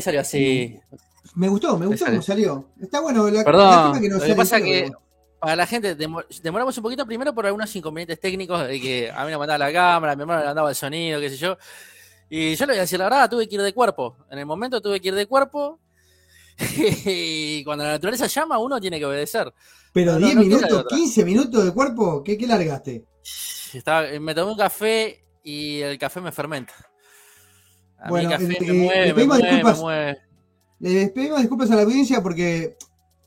salió así. Me gustó, me gustó cómo salió. Está bueno. La, Perdón, que no lo que pasa que para la gente demoramos un poquito primero por algunos inconvenientes técnicos de que a mí me mandaba la cámara, a mi hermano le mandaba el sonido, qué sé yo. Y yo le voy a decir la verdad, tuve que ir de cuerpo. En el momento tuve que ir de cuerpo. y cuando la naturaleza llama, uno tiene que obedecer. Pero 10 minutos, 15 minutos de cuerpo, ¿qué, qué largaste? Estaba, me tomé un café y el café me fermenta. A bueno, mí el café me, mueve, me, mueve, disculpas, me mueve. Le pedimos disculpas a la audiencia porque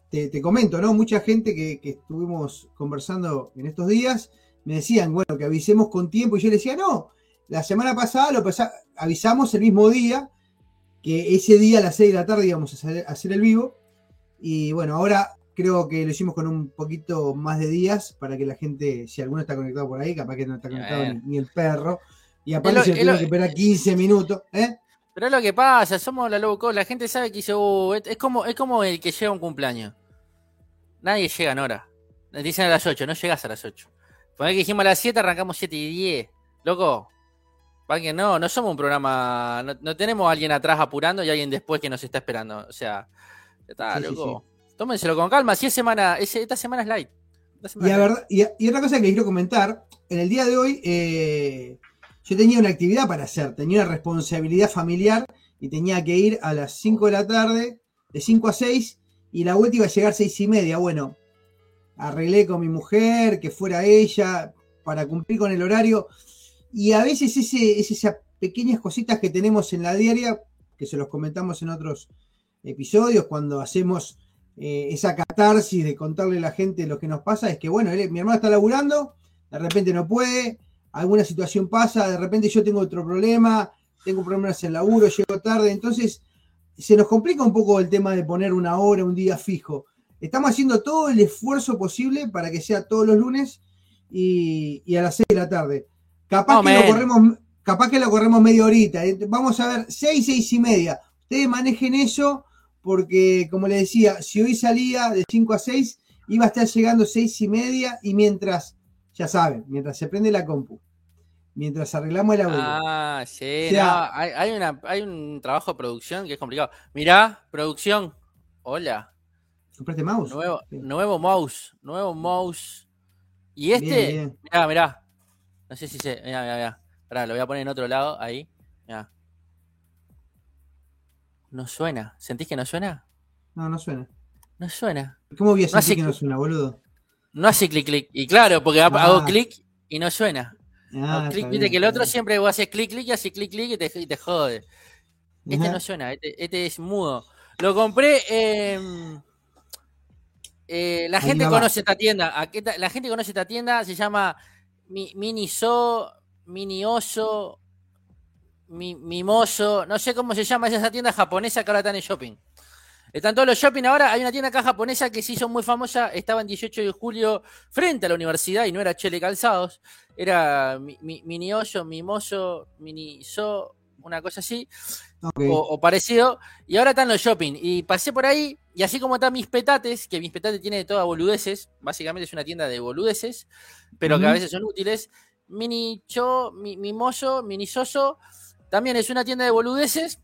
te, comento, ¿no? Mucha gente que, estuvimos conversando en estos días me decían, bueno, que avisemos con tiempo. Y yo le decía, no, la semana pasada lo avisamos el mismo día, que ese día a las 6 de la tarde íbamos a hacer, el vivo. Y bueno, ahora creo que lo hicimos con un poquito más de días para que la gente, si alguno está conectado por ahí, capaz que no está conectado ni, el perro. Y aparte se tiene que esperar 15 minutos, ¿eh? Pero es lo que pasa, somos la loco, la gente sabe que dice, uh, es, como, es como el que llega a un cumpleaños. Nadie llega en hora. Dicen a las 8, no llegas a las 8. Poner que dijimos a las 7, arrancamos 7 y 10. Loco, para que no, no somos un programa, no, tenemos a alguien atrás apurando y alguien después que nos está esperando. O sea, está, loco. Tómenselo con calma, si es semana, esta semana es light. y, y, otra cosa que quiero comentar, en el día de hoy eh, yo tenía una actividad para hacer, tenía una responsabilidad familiar y tenía que ir a las 5 de la tarde, de 5 a 6, y la vuelta iba a llegar 6 y media. Bueno, arreglé con mi mujer, que fuera ella, para cumplir con el horario. Y a veces ese, esas pequeñas cositas que tenemos en la diaria, que se los comentamos en otros episodios, cuando hacemos eh, esa catarsis de contarle a la gente lo que nos pasa, es que, bueno, mi hermano está laburando, de repente no puede, alguna situación pasa, de repente yo tengo otro problema, tengo problemas en el laburo, llego tarde, entonces se nos complica un poco el tema de poner una hora, un día fijo. Estamos haciendo todo el esfuerzo posible para que sea todos los lunes y, a las 6 de la tarde. Capaz, que lo corremos, capaz que lo corremos media horita. ¿eh? Vamos a ver, 6, 6 y media. Ustedes manejen eso porque, como les decía, si hoy salía de 5 a 6, iba a estar llegando 6 y media y mientras ya saben, mientras se prende la compu, mientras arreglamos el audio. Ah, sí, hay, una, hay un trabajo de producción que es complicado. Mirá, producción. Hola. ¿Compraste mouse? Nuevo, nuevo mouse, nuevo mouse. Y este, mirá, mirá. No sé si se. Mirá, mirá, mirá. Pará, lo voy a poner en otro lado, ahí. Mirá. No suena. ¿Sentís que no suena? No, no suena. No suena. ¿Cómo voy a sentir que no suena, boludo? No hace clic, clic. Y claro, porque hago ah. clic y no suena. Ah, viste que el otro siempre vos haces clic, clic y haces clic, clic y te, y te jode. Este no suena, este, este, es mudo. Lo compré. Eh, la gente conoce esta tienda. La gente conoce esta tienda. Se llama Miniso, Mini Oso, Mimoso. No sé cómo se llama esa tienda japonesa que ahora está en el shopping. Están todos los shopping ahora. Hay una tienda acá japonesa que se hizo muy famosa. Estaba en 18 de julio frente a la universidad y no era Chele Calzados. Era Mini Hoyo, Mimoso, Mini So, una cosa así. O, parecido. Y ahora están los shopping. Y pasé por ahí. Y así como están mis petates, que mis petates tiene de todas boludeces. Básicamente es una tienda de boludeces. Pero que a veces son útiles. Mini Cho, Mimoso, Mini Soso. También es una tienda de boludeces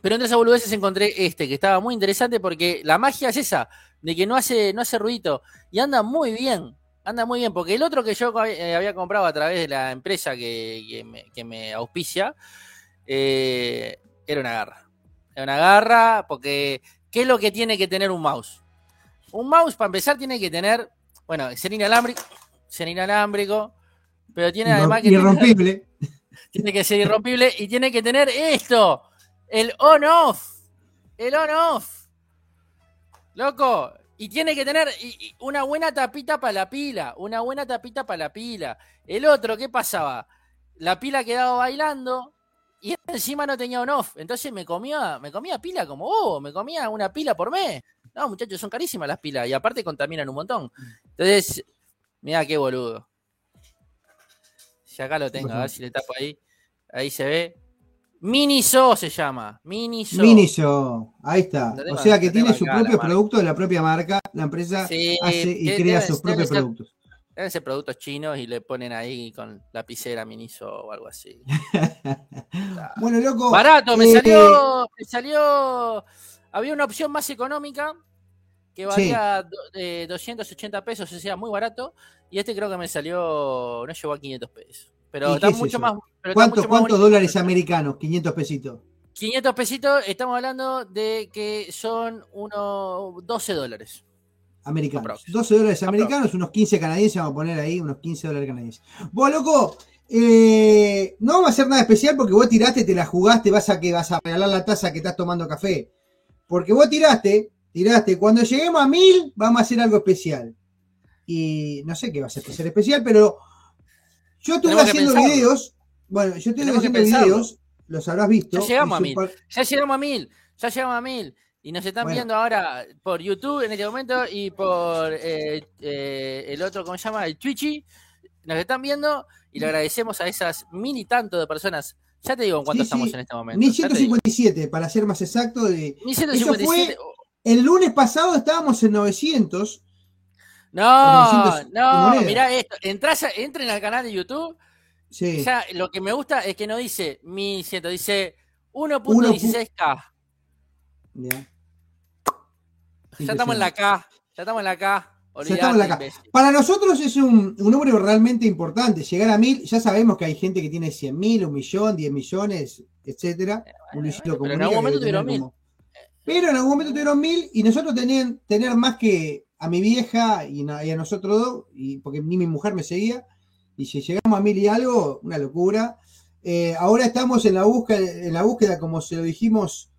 pero entre esas boludeces encontré este, que estaba muy interesante porque la magia es esa, de que no hace, no hace ruido y anda muy bien, anda muy bien, porque el otro que yo eh, había comprado a través de la empresa que, me, auspicia, eh, era una garra. Era una garra porque, ¿qué es lo que tiene que tener un mouse? Un mouse, para empezar, tiene que tener, bueno, ser inalámbrico, ser inalámbrico, pero tiene además que... Irrompible. tiene que ser irrompible y tiene que tener esto el on-off. El on-off. Loco. Y tiene que tener una buena tapita para la pila. Una buena tapita para la pila. El otro, ¿qué pasaba? La pila quedaba bailando y encima no tenía on-off. Entonces me comía, me comía pila como oh, me comía una pila por mes. No, muchachos, son carísimas las pilas y aparte contaminan un montón. Entonces, mira qué boludo. Si acá lo tengo, a ver si le tapo ahí. Ahí se ve. Miniso se llama. Miniso. Miniso. Ahí está. O sea que tiene su propio producto de la propia marca. La empresa hace y crea sus propios productos. Deben ser productos chinos y le ponen ahí con lapicera Miniso o algo así. bueno, loco. Barato, me salió. Me salió. Había una opción más económica que valía 280 pesos, o sea, muy barato. Y este creo que me salió. No llegó a 500 pesos. Pero está mucho más. ¿Cuántos dólares americanos? 500 pesitos. 500 pesitos, estamos hablando de que son unos 12 dólares. Americanos. 12 dólares americanos, unos 15 canadienses, vamos a poner ahí unos 15 dólares canadienses. Vos, loco, eh, no vamos a hacer nada especial porque vos tiraste, te la jugaste, vas a que vas a regalar la taza que estás tomando café. Porque vos tiraste, tiraste, cuando lleguemos a mil, vamos a hacer algo especial. Y no sé qué va a ser especial, pero yo estuve haciendo videos. Bueno, yo estuve haciendo videos los habrás visto. Ya llegamos a mil. Ya llegamos a mil. Ya llegamos a mil. Y nos están viendo ahora por YouTube en este momento y por eh, eh, el otro, ¿cómo se llama? El Twitchy. Nos están viendo y le agradecemos a esas mil y tanto de personas. Ya te digo en cuánto estamos en este momento. 1157, para ser más exacto. De... 1157. el lunes pasado estábamos en 900. No, no, mirá esto. Entren al canal de YouTube ya, lo que me gusta es que no dice 1100, dice 1.16K. Ya. ya estamos en la K. Ya estamos en la K. Para nosotros es un, número realmente importante. Llegar a mil, ya sabemos que hay gente que tiene 100 mil, un millón, 10 millones, etcétera. pero en algún momento tuvieron mil. Pero en algún momento tuvieron mil y nosotros tenían tener más que a mi vieja y, a nosotros dos, y porque ni mi mujer me seguía, y si llegamos a mil y algo, una locura. Eh, ahora estamos en la, búsqueda, en la búsqueda, como se lo dijimos,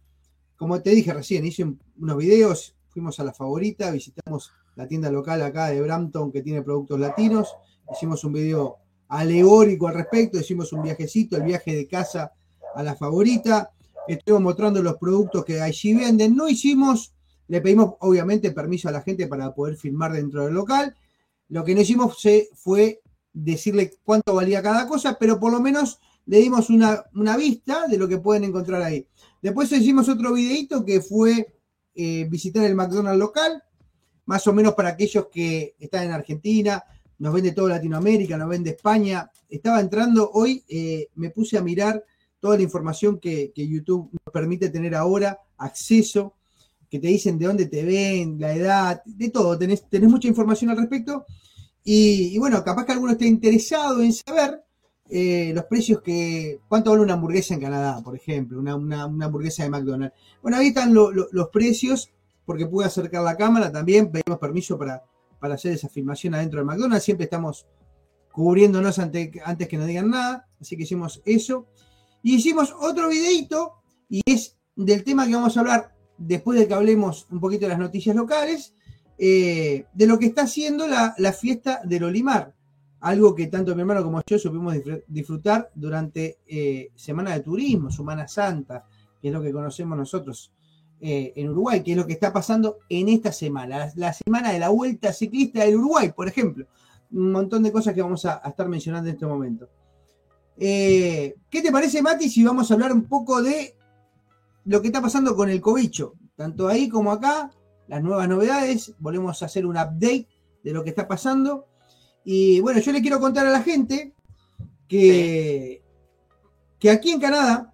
como te dije recién, hice unos videos, fuimos a la favorita, visitamos la tienda local acá de Brampton que tiene productos latinos, hicimos un video alegórico al respecto, hicimos un viajecito, el viaje de casa a la favorita, estuvimos mostrando los productos que allí venden, no hicimos, le pedimos obviamente permiso a la gente para poder filmar dentro del local, lo que no hicimos fue decirle cuánto valía cada cosa, pero por lo menos le dimos una, vista de lo que pueden encontrar ahí. Después hicimos otro videito que fue eh, visitar el McDonald's local, más o menos para aquellos que están en Argentina, nos vende todo Latinoamérica, nos vende España. Estaba entrando hoy, eh, me puse a mirar toda la información que, YouTube nos permite tener ahora, acceso, que te dicen de dónde te ven, la edad, de todo, tenés, tenés mucha información al respecto. Y, bueno, capaz que alguno esté interesado en saber eh, los precios que. ¿Cuánto vale una hamburguesa en Canadá, por ejemplo? Una, hamburguesa de McDonald's. Bueno, ahí están los precios, porque pude acercar la cámara también. Pedimos permiso para, para hacer esa filmación adentro de McDonald's. Siempre estamos cubriéndonos antes que nos digan nada. Así que hicimos eso. Y hicimos otro videito, y es del tema que vamos a hablar después de que hablemos un poquito de las noticias locales. Eh, de lo que está haciendo la, fiesta del Olimar. Algo que tanto mi hermano como yo supimos disfrutar durante eh, Semana de Turismo, Semana Santa, que es lo que conocemos nosotros eh, en Uruguay, que es lo que está pasando en esta semana, la, semana de la Vuelta Ciclista del Uruguay, por ejemplo. Un montón de cosas que vamos a, a estar mencionando en este momento. ¿Qué te parece, Mati, si vamos a hablar un poco de lo que está pasando con el cobicho? Tanto ahí como acá, las nuevas novedades, volvemos a hacer un update de lo que está pasando. Y bueno, yo le quiero contar a la gente que, que aquí en Canadá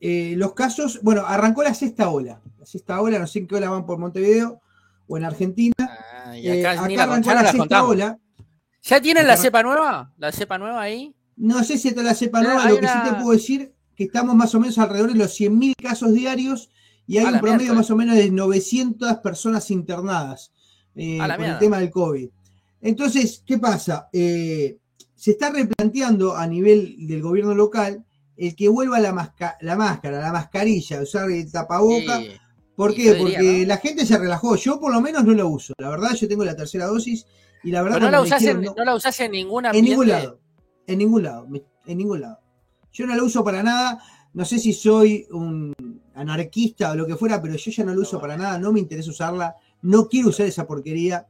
eh, los casos, bueno, arrancó la sexta ola. La sexta ola, no sé en qué ola van por Montevideo o en Argentina. Ah, eh, acá, arrancó la, sexta ola. ¿Ya tienen la cepa nueva? ¿La cepa nueva ahí? No sé si está la cepa nueva, lo que sí te puedo decir que estamos más o menos alrededor de los 100.000 casos diarios y hay un promedio más o menos de 900 personas internadas eh, por el tema del COVID. Entonces, ¿qué pasa? Eh, se está replanteando a nivel del gobierno local el que vuelva la, la máscara, la mascarilla, usar el tapaboca. ¿Por qué? Porque la gente se relajó. Yo por lo menos no lo uso. La verdad, yo tengo la tercera dosis y la verdad... no, la usás en, no, la usás en ninguna En ningún lado. En ningún lado. En ningún lado. Yo no la uso para nada. No sé si soy un anarquista o lo que fuera, pero yo ya no lo uso para nada, no me interesa usarla, no quiero usar esa porquería.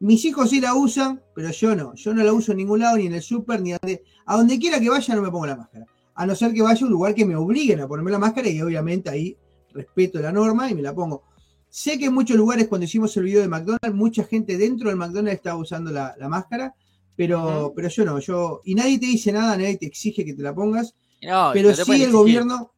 Mis hijos sí la usan, pero yo no. Yo no la uso en ningún lado, ni en el súper, ni donde, a donde quiera que vaya no me pongo la máscara. A no ser que vaya a un lugar que me obliguen a ponerme la máscara y obviamente ahí respeto la norma y me la pongo. Sé que en muchos lugares cuando hicimos el video de McDonald's, mucha gente dentro del McDonald's estaba usando la, máscara. Pero, pero yo no, yo, y nadie te dice nada, nadie te exige que te la pongas, No, pero sí el exigir. gobierno,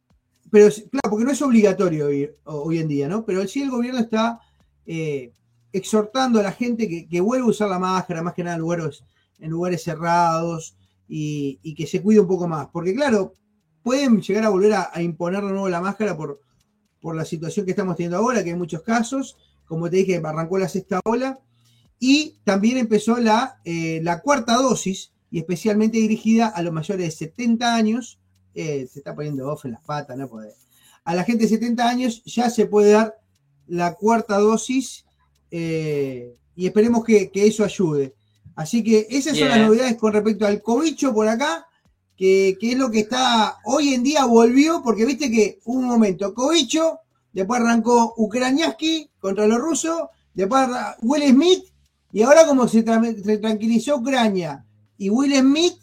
pero claro, porque no es obligatorio hoy, hoy en día, ¿no? Pero sí el gobierno está eh, exhortando a la gente que, que vuelva a usar la máscara, más que nada en lugares, en lugares cerrados, y, y que se cuide un poco más, porque claro, pueden llegar a volver a, a imponer de nuevo la máscara por, por la situación que estamos teniendo ahora, que hay muchos casos, como te dije, arrancó la sexta ola, y también empezó la, eh, la cuarta dosis, y especialmente dirigida a los mayores de 70 años, eh, se está poniendo off en las patas, no puede. A la gente de 70 años ya se puede dar la cuarta dosis, eh, y esperemos que, que eso ayude. Así que esas son las novedades con respecto al cobicho por acá, que, que es lo que está hoy en día volvió, porque viste que un momento, cobicho, después arrancó Ucraniaski contra los rusos, después Will Smith, y ahora como se, tra- se tranquilizó Ucrania y Will Smith,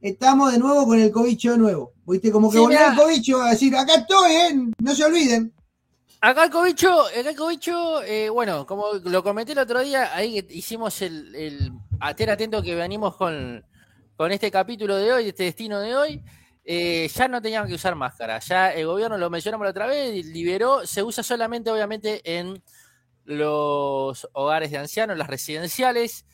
estamos de nuevo con el cobicho de nuevo. Viste, como que Sí, volvió el cobicho a decir, acá estoy, ¿eh? no se olviden. Acá el cobicho, acá el cobicho, eh, bueno, como lo comenté el otro día, ahí hicimos el, el aten atento que venimos con, con este capítulo de hoy, este destino de hoy, eh, ya no tenían que usar máscara. Ya el gobierno lo mencionamos la otra vez, liberó, se usa solamente obviamente en los hogares de ancianos, las residenciales,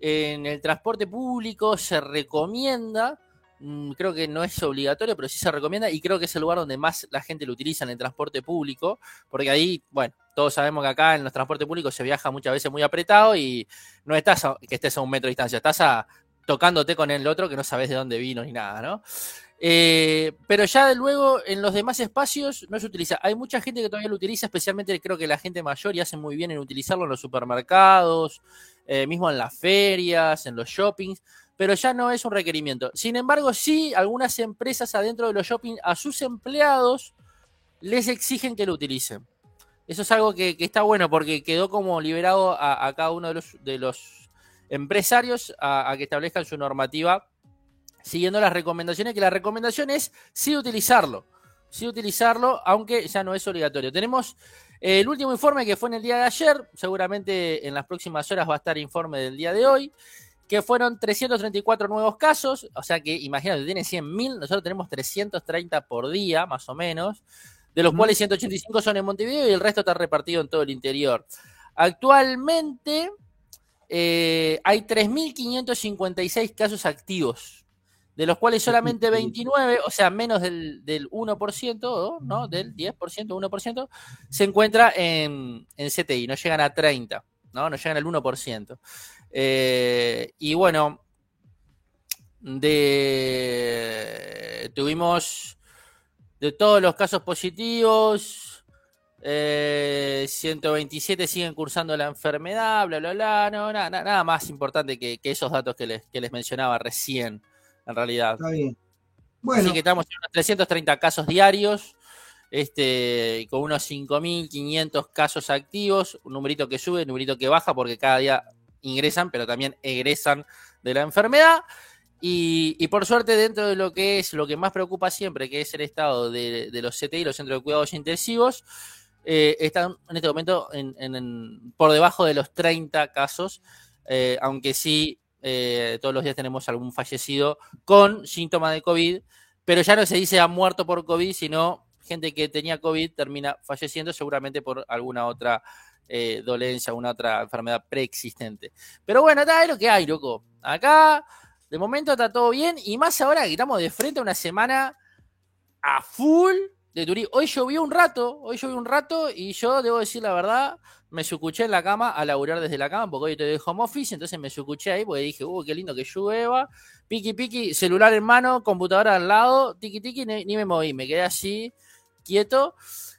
en el transporte público se recomienda, mm, creo que no es obligatorio, pero sí se recomienda y creo que es el lugar donde más la gente lo utiliza en el transporte público, porque ahí, bueno, todos sabemos que acá en los transportes públicos se viaja muchas veces muy apretado y no estás a- que estés a un metro de distancia, estás a- tocándote con el otro que no sabes de dónde vino ni nada, ¿no? Eh, pero ya luego en los demás espacios no se utiliza. Hay mucha gente que todavía lo utiliza, especialmente creo que la gente mayor y hace muy bien en utilizarlo en los supermercados, eh, mismo en las ferias, en los shoppings, pero ya no es un requerimiento. Sin embargo, sí, algunas empresas adentro de los shopping a sus empleados les exigen que lo utilicen. Eso es algo que, está bueno porque quedó como liberado a, cada uno de los, empresarios a que establezcan su normativa siguiendo las recomendaciones, que la recomendación es sí utilizarlo, sí utilizarlo, aunque ya no es obligatorio. Tenemos eh, el último informe que fue en el día de ayer, seguramente en las próximas horas va a estar informe del día de hoy, que fueron 334 nuevos casos, o sea que imagínate, tiene 100.000, nosotros tenemos 330 por día, más o menos, de los Ujú. cuales 185 son en Montevideo y el resto está repartido en todo el interior. Actualmente eh, hay 3.556 casos activos, de los cuales solamente 29, o sea, menos del, del 1%, ¿no? Del 10%, 1%, se encuentra en, en CTI, no llegan a 30, ¿no? No llegan al 1%. Eh, y bueno, de tuvimos de todos los casos positivos, eh, 127 siguen cursando la enfermedad, bla, bla, bla. No, nada, nada más importante que, que esos datos que les, que les mencionaba recién, en realidad. Está bien. Bueno, Así que estamos en unos 330 casos diarios, este, con unos 5.500 casos activos, un numerito que sube, un numerito que baja, porque cada día ingresan, pero también egresan de la enfermedad. Y, y por suerte, dentro de lo que es lo que más preocupa siempre, que es el estado de, de los CTI, los centros de cuidados intensivos, eh, están en este momento en- en- en- por debajo de los 30 casos, eh, aunque sí eh, todos los días tenemos algún fallecido con síntomas de COVID, pero ya no se dice ha muerto por COVID, sino gente que tenía COVID termina falleciendo seguramente por alguna otra eh, dolencia, alguna otra enfermedad preexistente. Pero bueno, está es lo que hay, loco. Acá, de momento está todo bien, y más ahora que estamos de frente a una semana a full de turismo. Hoy llovió un rato, hoy llovió un rato, y yo debo decir la verdad, me sucuché en la cama a laburar desde la cama, porque hoy estoy de home office, entonces me sucuché ahí, porque dije, uh, qué lindo que llueva, piqui piqui, celular en mano, computadora al lado, tiki tiki, ni, ni me moví, me quedé así, quieto.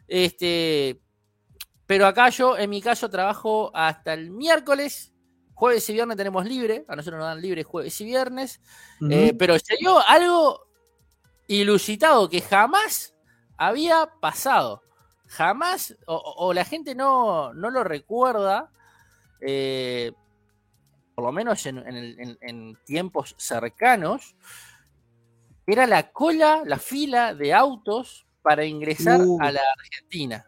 Este, pero acá yo, en mi caso, trabajo hasta el miércoles. Jueves y viernes tenemos libre. A nosotros nos dan libre jueves y viernes. Eh, pero se dio algo ilusitado que jamás había pasado. Jamás, o, la gente no, no lo recuerda, eh, por lo menos en tiempos cercanos, era la cola, la fila de autos para ingresar Uh. a la Argentina.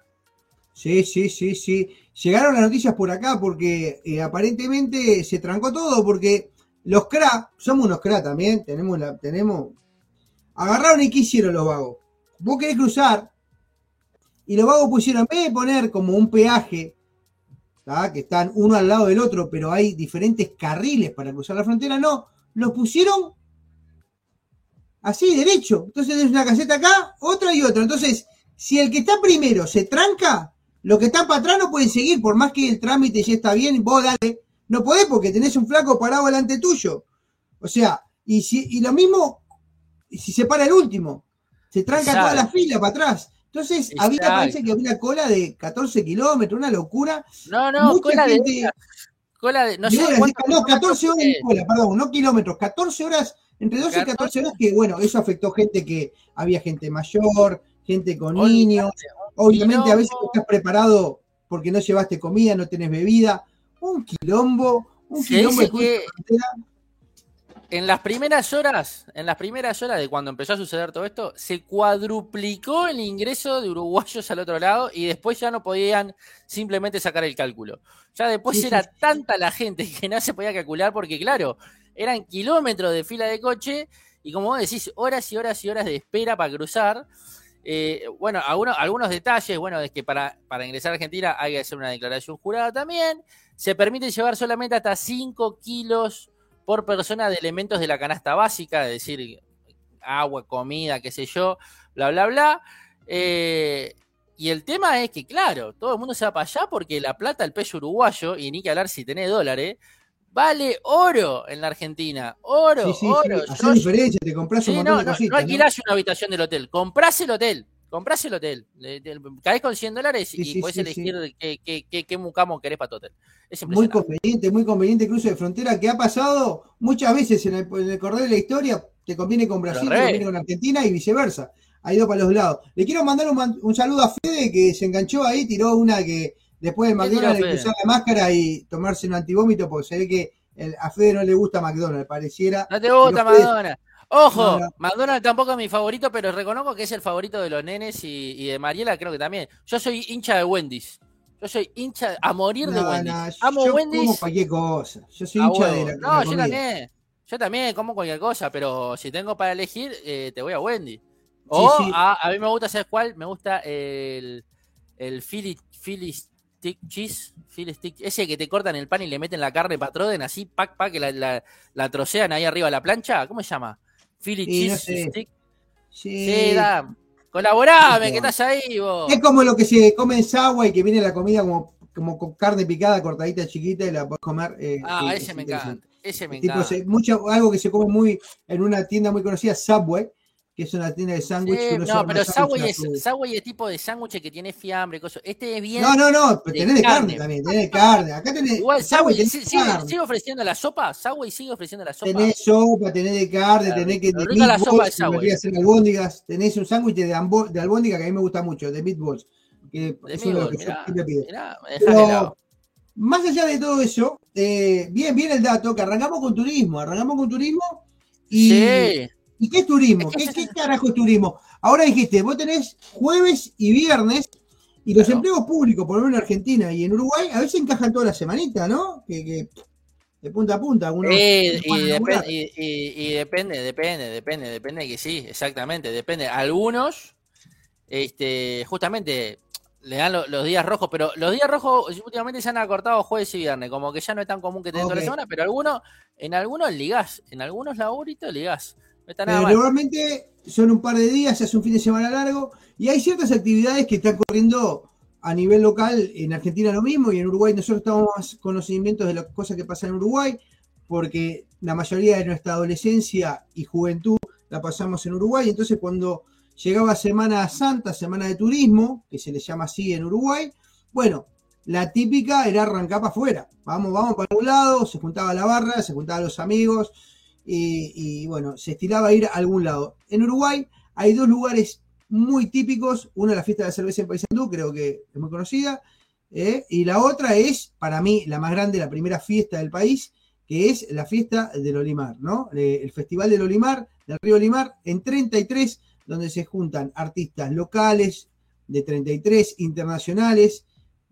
Sí, sí, sí, sí. Llegaron las noticias por acá porque eh, aparentemente se trancó todo porque Los CRA, somos unos CRA también, tenemos la, tenemos. Agarraron y ¿qué hicieron los vagos? Vos querés cruzar, y los vagos pusieron, en vez de poner como un peaje, que están uno al lado del otro, pero hay diferentes carriles para cruzar la frontera, no, los pusieron así, derecho. Entonces es una caseta acá, otra y otra. Entonces, si el que está primero se tranca, los que están para atrás no pueden seguir, por más que el trámite ya está bien, vos dale, no podés porque tenés un flaco parado delante tuyo. O sea, y, si, y lo mismo si se para el último, se tranca toda la fila para atrás. Entonces, había, parece que había una cola de 14 kilómetros, una locura. No, no, cola de. Cola de. No, sé no 14 horas en cola, perdón, no kilómetros, 14 horas, entre 12 y 14 horas, que bueno, eso afectó gente que había gente mayor, gente con niños. Obviamente, a veces no estás preparado porque no llevaste comida, no tenés bebida. Un quilombo, un quilombo de que en las primeras horas, en las primeras horas de cuando empezó a suceder todo esto, se cuadruplicó el ingreso de uruguayos al otro lado y después ya no podían simplemente sacar el cálculo. Ya después era tanta la gente que no se podía calcular porque, claro, eran kilómetros de fila de coche y como vos decís, horas y horas y horas de espera para cruzar. Eh, bueno, algunos, algunos detalles, bueno, es que para, para ingresar a Argentina hay que hacer una declaración jurada también. Se permite llevar solamente hasta 5 kilos por persona de elementos de la canasta básica, es decir, agua, comida, qué sé yo, bla, bla, bla. Eh, y el tema es que, claro, todo el mundo se va para allá porque la plata, el peso uruguayo, y ni que hablar si tenés dólares, vale oro en la Argentina. Oro, oro. Sí, diferencia, te compras un no, de no, alquilás una habitación del hotel, comprás el hotel. Comprás el hotel, caes con 100 dólares y puedes elegir qué, qué, qué, mucamo querés para tu hotel. muy conveniente, muy conveniente cruce de frontera que ha pasado muchas veces en el, en correr de la historia. Te conviene con Brasil, te conviene con Argentina y viceversa. Ha ido para los lados. Le quiero mandar un, saludo a Fede que se enganchó ahí, tiró una que después de McDonald's de usar la máscara y tomarse un antivómito porque se ve que a Fede no le gusta McDonald's, pareciera. No te gusta McDonald's. Ojo, McDonald's tampoco es mi favorito, pero reconozco que es el favorito de los nenes y, de Mariela, creo que también. Yo soy hincha de Wendy's. Yo soy hincha a morir de Wendy's. Amo yo Wendy's. Como cualquier cosa. Yo soy hincha de la, No, yo también. Yo también como cualquier cosa, pero si tengo para elegir, eh, te voy a Wendy. O A, mí me gusta, ¿sabes cuál? Me gusta el, el Philly, Philly Stick Cheese. Philly Stick, ese que te cortan el pan y le meten la carne patroden así, pack, pack, que la, la, la trocean ahí arriba de la plancha. ¿Cómo se llama? Philly Cheese Stick. Sí, sí da. Colaborame, que estás ahí vos. Es como lo que se come en Sagua y que viene la comida como, como con carne picada, cortadita, chiquita y la puedes comer. Eh, ah, ese me encanta. Ese me encanta. mucho, algo que se come muy en una tienda muy conocida, Subway, que es una tienda de sándwich. no, pero Subway es, Subway es tipo de sándwich que tiene fiambre, cosas. Este es bien. No, no, no, pero tenés de carne, también, tenés de carne. Acá tenés. Igual Subway, sigue, sigue, ofreciendo la sopa. Subway sigue ofreciendo la sopa. Tenés sopa, tenés de carne, tenés que. De la sopa de Subway. hacer albóndigas. Tenés un sándwich de, de albóndiga que a mí me gusta mucho, de meatballs. Que es de los que yo. Pero, más allá de todo eso, eh, bien, bien el dato, que arrancamos con turismo, arrancamos con turismo y sí. ¿Y qué es turismo? ¿Qué, carajo es turismo? Ahora dijiste, vos tenés jueves y viernes y los empleos públicos, por lo menos en Argentina y en Uruguay, a veces encajan toda la semanita, ¿no? Que, de punta a punta. Algunos, y, depende, y, depende, depende, depende, depende que sí, exactamente, depende. Algunos, este, justamente, le dan los días rojos, pero los días rojos últimamente se han acortado jueves y viernes, como que ya no es tan común que tengan toda la semana, pero algunos, en algunos ligás, en algunos laburitos ligás. Normalmente son un par de días, se hace un fin de semana largo y hay ciertas actividades que están corriendo a nivel local en Argentina lo mismo y en Uruguay nosotros estamos más conocimientos de las cosas que pasan en Uruguay porque la mayoría de nuestra adolescencia y juventud la pasamos en Uruguay. Entonces cuando llegaba Semana Santa, Semana de Turismo, que se le llama así en Uruguay, bueno, la típica era arrancar para afuera. Vamos, vamos para un lado, se juntaba la barra, se juntaban los amigos, y, bueno, se estiraba a ir a algún lado. En Uruguay hay dos lugares muy típicos, una es la fiesta de la cerveza en Paysandú, creo que es muy conocida, ¿eh? y la otra es, para mí, la más grande, la primera fiesta del país, que es la fiesta del Olimar, ¿no? El Festival del Olimar, del Río Olimar, en 33, donde se juntan artistas locales de 33, internacionales,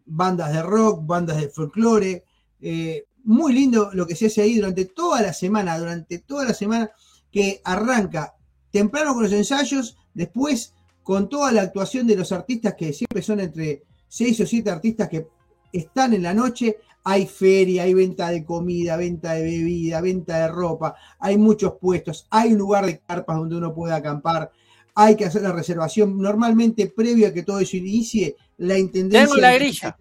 bandas de rock, bandas de folclore, eh, muy lindo lo que se hace ahí durante toda la semana, durante toda la semana, que arranca temprano con los ensayos, después con toda la actuación de los artistas, que siempre son entre seis o siete artistas que están en la noche, hay feria, hay venta de comida, venta de bebida, venta de ropa, hay muchos puestos, hay un lugar de carpas donde uno puede acampar, hay que hacer la reservación. Normalmente, previo a que todo eso inicie, la Intendencia. Tengo la grilla.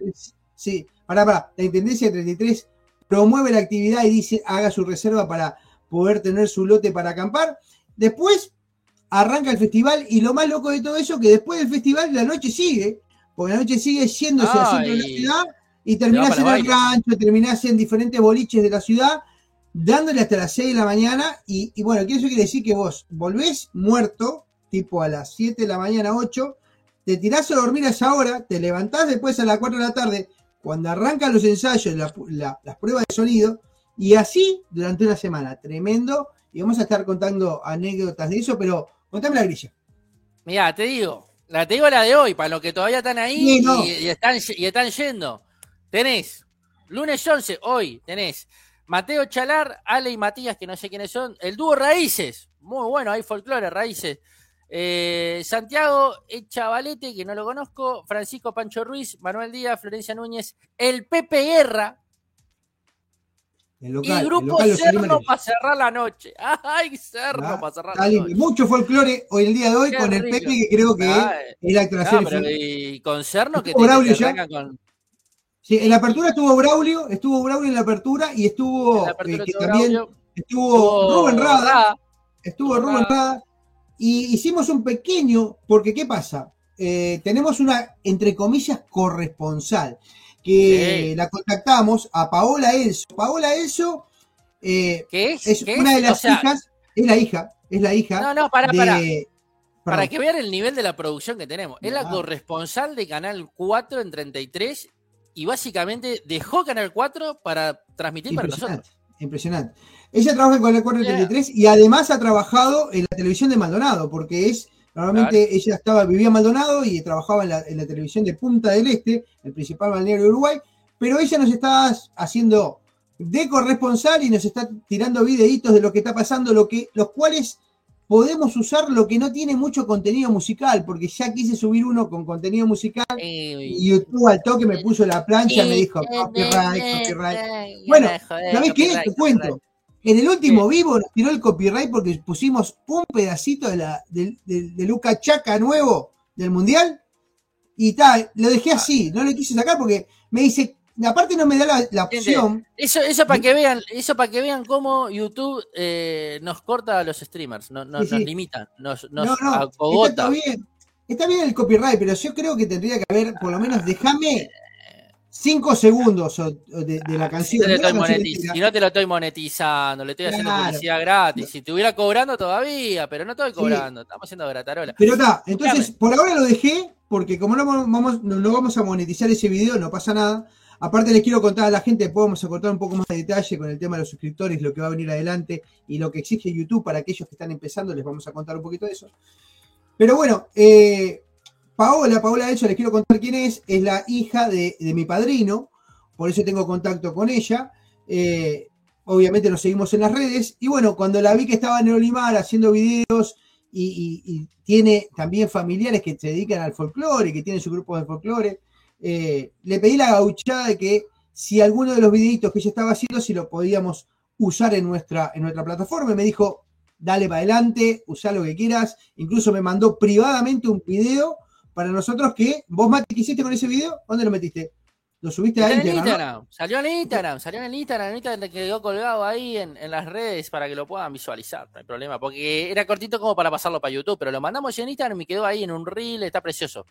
sí, para, para, la Intendencia de 33 promueve la actividad y dice haga su reserva para poder tener su lote para acampar. Después arranca el festival y lo más loco de todo eso que después del festival la noche sigue, porque la noche sigue yéndose al centro de la ciudad y terminás en el rancho, terminás en diferentes boliches de la ciudad, dándole hasta las 6 de la mañana y, y bueno, eso quiere decir que vos volvés muerto, tipo a las 7 de la mañana, 8, te tirás a dormir a esa hora, te levantás después a las 4 de la tarde, cuando arrancan los ensayos, las pruebas de sonido, y así durante una semana, tremendo, y vamos a estar contando anécdotas de eso, pero contame la grilla. Mira, te digo, la te digo la de hoy, para los que todavía están ahí y, están, y están yendo. Tenés, lunes 11, hoy tenés Mateo Chalar, Ale y Matías, que no sé quiénes son, el dúo Raíces, muy bueno, hay folclore, Raíces. Eh, Santiago Echavalete, que no lo conozco, Francisco Pancho Ruiz, Manuel Díaz, Florencia Núñez, el Pepe Guerra. El y el grupo Cerno para cerrar la noche. ¡Ay, Cerno ah, para cerrar la noche! Mucho folclore hoy el día de hoy con el Pepe, que creo que ah, es la actuación. y con Cerno que, te, ya. con. Sí, en la apertura estuvo Braulio, estuvo Braulio en la apertura y estuvo, eh, también estuvo, Rubén Rada, estuvo Rubén Rada y hicimos un pequeño, porque ¿qué pasa? Eh, tenemos una, entre comillas, corresponsal, que la contactamos a Paola Elso. Paola Elso eh, es? una de las hijas, es la hija, es la hija. No, no, para, para. Para que vean el nivel de la producción que tenemos. Es la corresponsal de Canal 4 en 33 y básicamente dejó Canal 4 para transmitir para nosotros. Impresionante. Ella trabaja con el 433 y además ha trabajado en la televisión de Maldonado, porque es, normalmente ella estaba, vivía en Maldonado y trabajaba en la, televisión de Punta del Este, el principal balneario de Uruguay, pero ella nos está haciendo de corresponsal y nos está tirando videitos de lo que está pasando, lo que, los cuales podemos usar lo que no tiene mucho contenido musical, porque ya quise subir uno con contenido musical y YouTube al toque me puso la plancha, me dijo copyright, copyright. Bueno, ¿sabés qué? Te cuento. En el último vivo nos tiró el copyright porque pusimos un pedacito de, la, de, de, Luca Chaca nuevo del Mundial y tal, lo dejé así, no lo quise sacar porque me dice, aparte no me da la, opción. Eso, eso para que vean, eso para que vean cómo YouTube eh, nos corta a los streamers, nos limita, nos, nos no, Está, bien, está bien el copyright, pero yo creo que tendría que haber, por lo menos, déjame cinco segundos de, la canción. Si, no te lo estoy monetizando, le estoy haciendo publicidad gratis. Si estuviera cobrando todavía, pero no estoy cobrando, estamos haciendo gratarola. Pero está, entonces por ahora lo dejé, porque como no vamos, no, vamos a monetizar ese video, no pasa nada. Aparte les quiero contar a la gente, podemos contar un poco más de detalle con el tema de los suscriptores, lo que va a venir adelante y lo que exige YouTube para aquellos que están empezando, les vamos a contar un poquito de eso. Pero bueno, eh, Paola, Paola de hecho les quiero contar quién es, es la hija de, mi padrino, por eso tengo contacto con ella. Eh, obviamente nos seguimos en las redes. Y bueno, cuando la vi que estaba en Olimar haciendo videos y, tiene también familiares que se dedican al folclore, que tienen su grupo de folclore, eh, le pedí la gauchada de que si alguno de los videitos que ella estaba haciendo, si lo podíamos usar en nuestra, en nuestra plataforma. Y me dijo, dale para adelante, usa lo que quieras. Incluso me mandó privadamente un video para nosotros que vos, Mati, ¿qué hiciste con ese video? ¿Dónde lo metiste? ¿Lo subiste a Instagram? Salió en Instagram, salió en Instagram, en Instagram quedó colgado ahí en, las redes para que lo puedan visualizar, no hay problema, porque era cortito como para pasarlo para YouTube, pero lo mandamos en Instagram y quedó ahí en un reel, está precioso.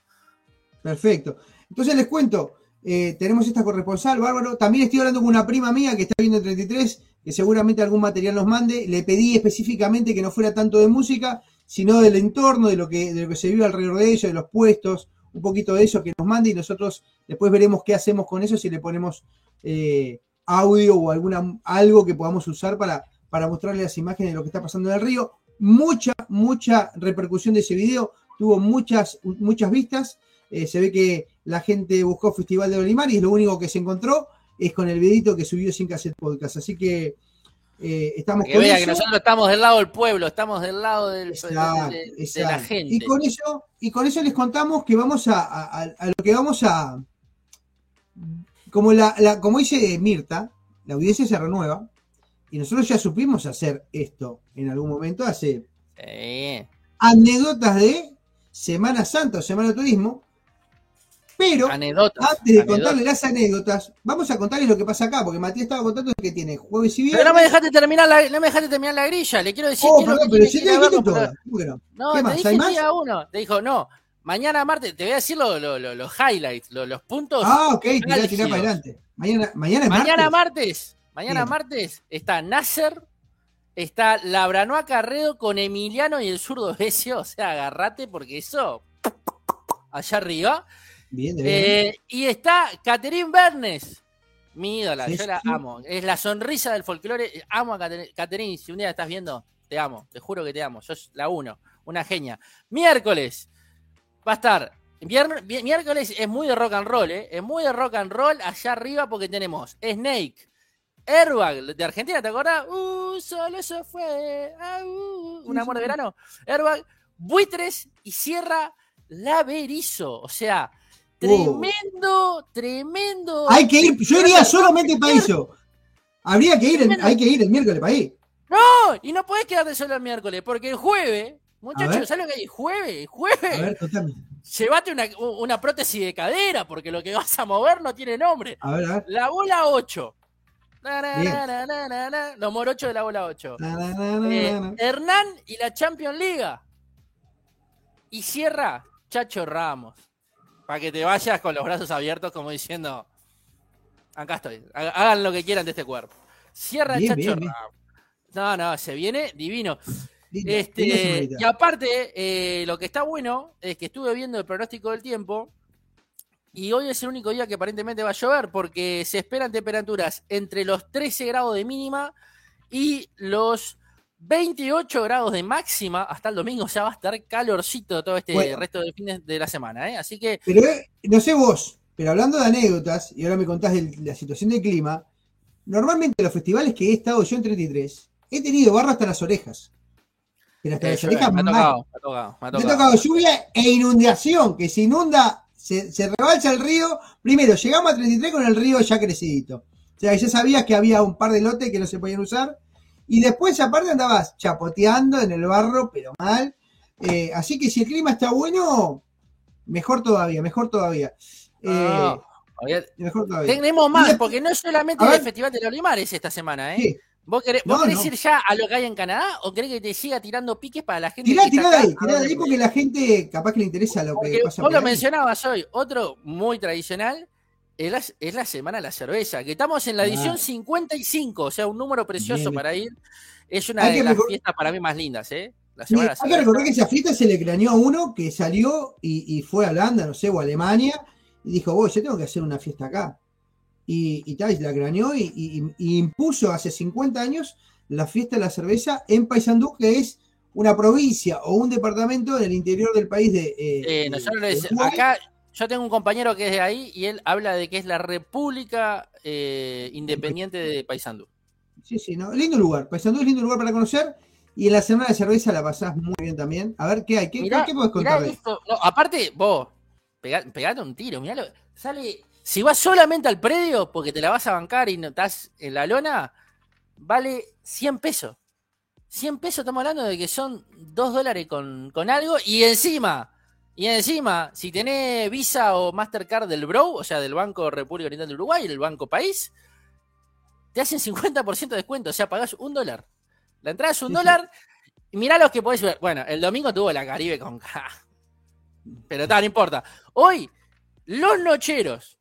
Perfecto. Entonces les cuento, eh, tenemos esta corresponsal, bárbaro. También estoy hablando con una prima mía que está viendo el 33, que seguramente algún material nos mande. Le pedí específicamente que no fuera tanto de música, sino del entorno, de lo que, de lo que se vive alrededor de ellos, de los puestos, un poquito de eso que nos mande y nosotros después veremos qué hacemos con eso, si le ponemos eh, audio o alguna, algo que podamos usar para, para mostrarle las imágenes de lo que está pasando en el río. Mucha, mucha repercusión de ese video, tuvo muchas, muchas vistas. Eh, se ve que la gente buscó Festival de Olimar y es lo único que se encontró. es con el videito que subió sin cassette podcast. Así que eh, estamos que vea que nosotros estamos del lado del pueblo, estamos del lado del, exacto, de, la gente. Y con eso, y con eso les contamos que vamos a, lo que vamos a. Como la, como dice Mirta, la audiencia se renueva. Y nosotros ya supimos hacer esto en algún momento hace anécdotas de Semana Santa o Semana de Turismo, pero antes de contarles las anécdotas, vamos a contarles lo que pasa acá, porque Matías estaba contando que tiene jueves y viernes. Pero no me dejaste terminar la, no me dejaste terminar la grilla, le quiero decir oh, perdón, pero si te dijiste todo. No, ¿Qué te dije día uno. Te dijo, no, mañana martes, te voy a decir los highlights, los puntos. Ah, ok, tirar para adelante. Mañana, mañana, mañana martes. Mañana martes está Nasser, está Labranoa Carredo con Emiliano y el zurdo Besio. O sea, agarrate porque eso. Allá arriba. Bien, eh, y está Catherine Bernes, mi ídola, yo la amo. Es la sonrisa del folclore. Amo a Catherine. Si un día estás viendo, te amo. Te juro que te amo. Sos la uno. Una genia. Miércoles va a estar. miércoles es muy de rock and roll, ¿eh? Es muy de rock and roll allá arriba porque tenemos Snake, Airbag de Argentina, ¿te acordás? Uh, solo se fue. Ah, uh, un amor de verano. Airbag, Buitres y Sierra Laverizo. O sea, tremendo, tremendo. Hay que ir, yo iría solamente para eso. Habría que ir, hay que ir el miércoles para ir. No, y no podés quedarte solo el miércoles, porque el jueves, muchachos, ¿sabes lo que hay? Jueves, jueves. A ver. Llévate una, una, prótesis de cadera, porque lo que vas a mover no tiene nombre. A ver, a ver. La bola 8. Los morochos de la bola 8. Eh, Hernán y la Champions League. Y cierra Chacho Ramos. Para que te vayas con los brazos abiertos como diciendo, acá estoy, hagan lo que quieran de este cuerpo. Cierra Chacho Ramos. No, no, se viene divino. Este, y aparte, eh, lo que está bueno es que estuve viendo el pronóstico del tiempo y hoy es el único día que aparentemente va a llover porque se esperan temperaturas entre los 13 grados de mínima y los 28 grados de máxima hasta el domingo. O sea, va a estar calorcito todo este resto de fines de la semana. ¿eh? Así que. Pero eh, no sé vos, pero hablando de anécdotas, y ahora me contás de la situación del clima, normalmente los festivales que he estado yo en 33, he tenido barro hasta las orejas. Pero hasta las orejas me ha, tocado, me, ha tocado, me ha tocado lluvia e inundación, que se inunda se, rebalsa el río. Primero, llegamos a 33 con el río ya crecidito. O sea, ya sabías que había un par de lotes que no se podían usar. Y después, aparte, andabas chapoteando en el barro, pero mal. Eh, así que si el clima está bueno, mejor todavía, mejor todavía. Eh, mejor todavía. Tenemos más, porque no es solamente el Festival de los Limares esta semana, ¿eh? ¿Vos querés, ir ya a lo que hay en Canadá o querés que te siga tirando piques para la gente? Tirá, tirá de ahí, tirá ahí porque la gente capaz que le interesa lo que pasa. Vos lo mencionabas hoy, otro muy tradicional es la, es la, Semana de la Cerveza, que estamos en la edición 55, o sea, un número precioso para ir. Es una de las fiestas para mí más lindas, ¿eh? La Semana hay que recordar que esa fiesta se le craneó a uno que salió y, y, fue a Holanda, no sé, o a Alemania, y dijo, vos, yo tengo que hacer una fiesta acá y, y la craneó y, impuso hace 50 años la fiesta de la cerveza en Paysandú, que es una provincia o un departamento en el interior del país de... Eh, nosotros acá yo tengo un compañero que es de ahí y él habla de que es la República eh, Independiente de Paysandú. Sí, sí, no, lindo lugar. Paysandú es lindo lugar para conocer. Y en la semana de cerveza la pasás muy bien también. A ver qué hay. ¿Qué, ¿qué podés contar? aparte, vos, pegate un tiro. Mirá, sale si vas solamente al predio porque te la vas a bancar y no estás en la lona, vale 100 pesos. 100 pesos estamos hablando de que son 2 dólares con, algo y encima, y encima, si tenés Visa o Mastercard del Bro, o sea, del Banco República Oriental de Uruguay, el Banco País, te hacen 50% de descuento, o sea, pagás un dólar. La entrada es un dólar y mirá los que podés ver. Bueno, el domingo tuvo la Caribe con... Pero tal, no importa. Hoy, los nocheros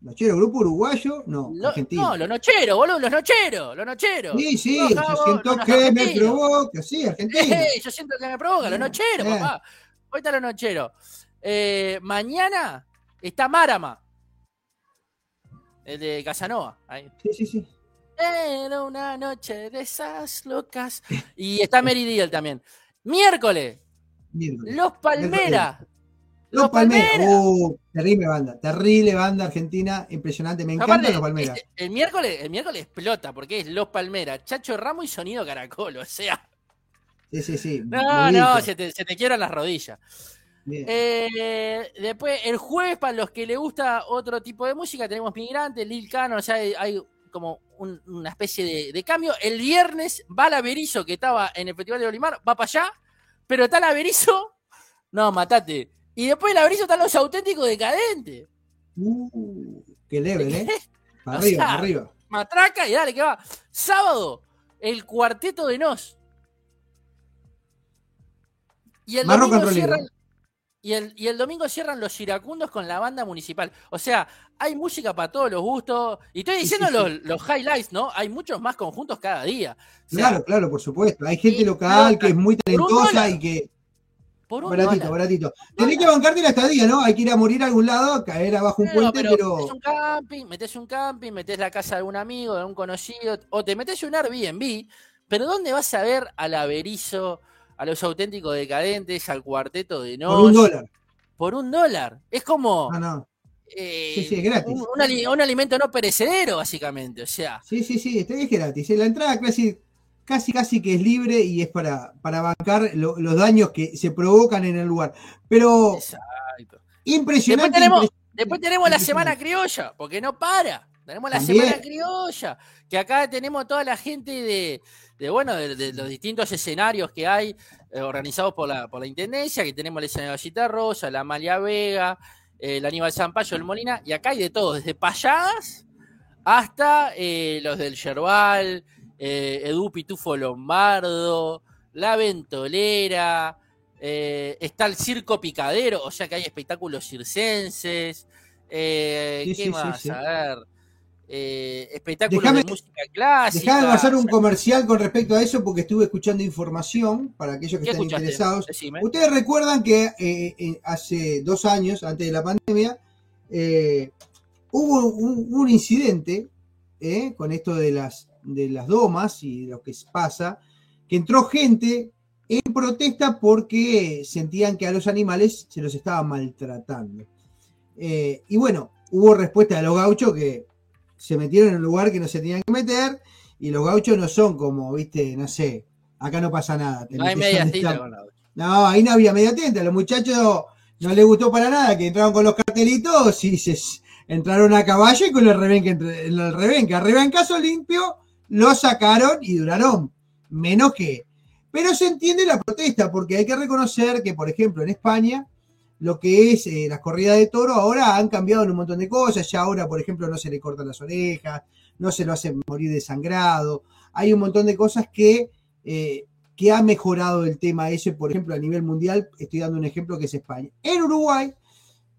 ¿Nochero, grupo uruguayo? No, argentino. No, los nocheros, boludo, los nocheros, los nocheros. Sí, sí, yo siento que me provoca, sí, argentino. yo siento que me provoca, los nocheros, papá. Hoy está los nocheros. Eh, mañana está Marama, el de Casanova. Ahí. Sí, sí, sí. Era una noche de esas locas. Y está Meridiel también. Miércoles, Miércoles. Los Palmeras. Los, Palmeras. Uh, terrible banda, terrible banda argentina, impresionante. Me encantan los Palmeras. Este, el, miércoles, el miércoles explota porque es Los Palmeras, Chacho Ramos y Sonido Caracol, o sea. Sí, sí, sí. No, no, se te, se te quiebran las rodillas. Eh, después, el jueves, para los que le gusta otro tipo de música, tenemos Migrantes, Lil Cano, o sea, hay, como una especie de, cambio. El viernes va la Berizo, que estaba en el Festival de Olimar, va para allá, pero está la Berizo, no, matate. Y después de la Berizo están los auténticos decadentes. Uh, qué leve, ¿eh? Para arriba, para arriba. Matraca y dale, que va. Sábado, el cuarteto de Nos. Y el domingo cierran, y el, domingo cierran los iracundos con la banda municipal. O sea, hay música para todos los gustos. Y estoy diciendo Los, highlights, ¿no? Hay muchos más conjuntos cada día. claro, claro, por supuesto. Hay gente local que es muy talentosa y que. Por un baratito, baratito. Tenés que bancarte la estadía, ¿no? Hay que ir a morir a algún lado, caer abajo un puente, pero. Metes un camping, metes un camping, metes la casa de algún amigo, de algún conocido, o te metes un Airbnb, pero ¿dónde vas a ver al averizo? A los auténticos decadentes, al cuarteto de no. Por un dólar. Por un dólar. Es como. Ah, no. Eh, sí, sí, es gratis. Un, alimento no perecedero, básicamente. O sea. Sí, sí, sí, es gratis. La entrada casi, casi, casi que es libre y es para, para bancar los daños que se provocan en el lugar. Pero. Exacto. Impresionante. Después tenemos, la semana criolla, porque no para. Tenemos la semana criolla, que acá tenemos toda la gente de, de bueno, de, los distintos escenarios que hay eh, organizados por la, por la Intendencia, que tenemos el escenario Cita Rosa, la Amalia Vega, el Aníbal Zampayo, el Molina, y acá hay de todo, desde payadas hasta eh, los del Yerbal, eh, Edu Pitufo Lombardo, La Ventolera, está el Circo Picadero, o sea que hay espectáculos circenses, ¿qué más? A ver eh, espectáculos de música clásica. Dejame hacer un comercial con respecto a eso porque estuve escuchando información para aquellos que están interesados. Ustedes recuerdan que eh, eh, hace dos años, antes de la pandemia, eh, hubo un, incidente con esto de las, de las domas y lo que pasa, que entró gente en protesta porque sentían que a los animales se los estaba maltratando. y bueno, hubo respuesta de los gauchos que se metieron en un lugar que no se tenían que meter y los gauchos no son como, viste, no sé, acá no pasa nada. No hay media tinta con No, ahí no había media tinta. A los muchachos no les gustó para nada que entraron con los cartelitos y se entraron a caballo y con el rebenque, el rebenque arriba en caso limpio, lo sacaron y duraron menos que. Pero se entiende la protesta porque hay que reconocer que, por ejemplo, en España lo que es eh, las corridas de toro, ahora han cambiado en un montón de cosas. Ya ahora, por ejemplo, no se le cortan las orejas, no se lo hacen morir de sangrado. Hay un montón de cosas que, eh, que ha mejorado el tema ese, por ejemplo, a nivel mundial. Estoy dando un ejemplo que es España. En Uruguay,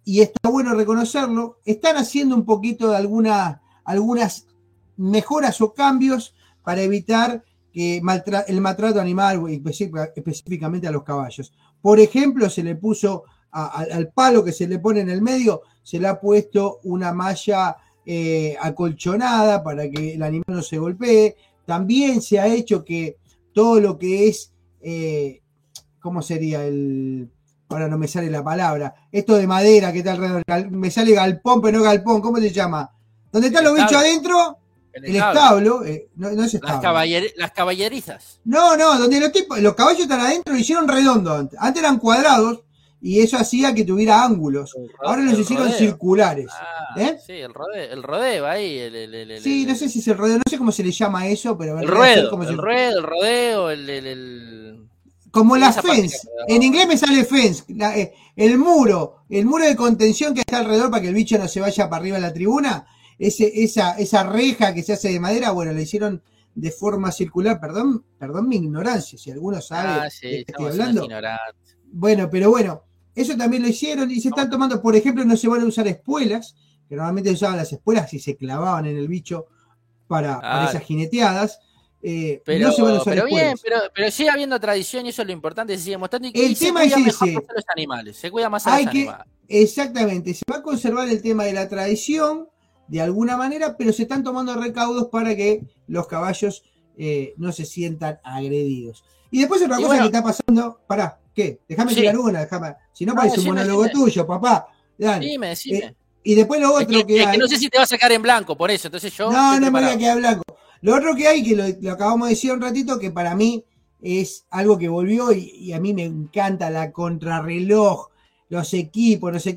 y está bueno reconocerlo, están haciendo un poquito de alguna, algunas mejoras o cambios para evitar que el maltrato animal, específicamente a los caballos. Por ejemplo, se le puso al palo que se le pone en el medio, se le ha puesto una malla eh, acolchonada para que el animal no se golpee. También se ha hecho que todo lo que es, eh, ¿cómo sería el... Ahora no me sale la palabra. Esto de madera que está alrededor. Me sale galpón, pero no galpón. ¿Cómo se llama? ¿Dónde están los bichos adentro? El, establo. Eh, no, es establo. Las, caballerizas. No, no, donde los, los caballos están adentro lo hicieron redondo. Antes eran cuadrados y eso hacía que tuviera ángulos. Ahora los hicieron circulares. Ah, ¿eh? Sí, el rodeo, el rodeo ahí. sí, no sé si es el rodeo, no sé cómo se le llama eso, pero el ruedo, como el, ruedo el rodeo, el, como la fence. En inglés me sale fence, eh, el muro, el muro de contención que está alrededor para que el bicho no se vaya para arriba de la tribuna. Ese, esa, esa reja que se hace de madera, bueno, la hicieron de forma circular. Perdón, perdón mi ignorancia, si alguno sabe ah, sí, de qué estoy hablando. Bueno, pero bueno, eso también lo hicieron y se están tomando, por ejemplo, no se van a usar espuelas, que normalmente se usaban las espuelas y se clavaban en el bicho para, ah. esas jineteadas. Eh, pero, no se van a usar pero bien, pero, sigue habiendo tradición y eso es lo importante, se sigue mostrando y que el tema es ese. los animales, se cuida más a los animales. Exactamente, se va a conservar el tema de la tradición de alguna manera, pero se están tomando recaudos para que los caballos eh, no se sientan agredidos. Y después otra cosa que está pasando, pará, ¿Qué? Déjame Sí. tirar una, déjame. Si no No, parece un decime, monólogo decime. tuyo, papá. Dale. Dime, decime. Eh, Y después lo Es otro que, que, es que no sé si te va a sacar en blanco, por eso. Entonces yo. No, no me voy a quedar blanco. Lo otro que hay, que lo, lo acabamos de decir un ratito, que para mí es algo que volvió y, y a mí me encanta la contrarreloj, los equipos, no sé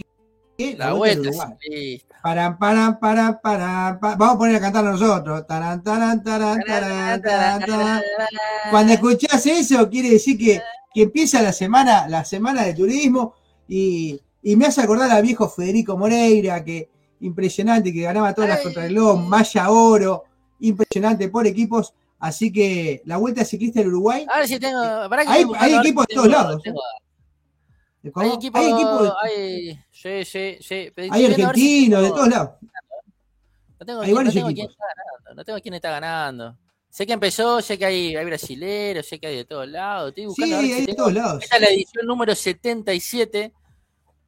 qué. La vuelta ciclista. Para, para, para, para, pa- Vamos a poner a cantar nosotros. Taran, taran, taran, taran, taran, taran. Cuando escuchás eso, quiere decir que, que empieza la semana, la semana de turismo y, y me hace acordar al viejo Federico Moreira, que impresionante, que ganaba todas las Ay. contrarreloj, Maya Oro, impresionante por equipos. Así que la vuelta ciclista del Uruguay, tengo. que Hay- equipos de todos lados, tengo- ¿cómo? Hay equipos. hay de- Hay, sí, sí, sí. Pero hay si argentinos, de todos lados. No tengo, hay quién, no tengo quién está ganando. No tengo quién está ganando. Sé que empezó, sé que hay, hay brasileros, sé que hay de todos lados. Estoy Sí, buscando si hay de todos lados. Esta es la edición número 77.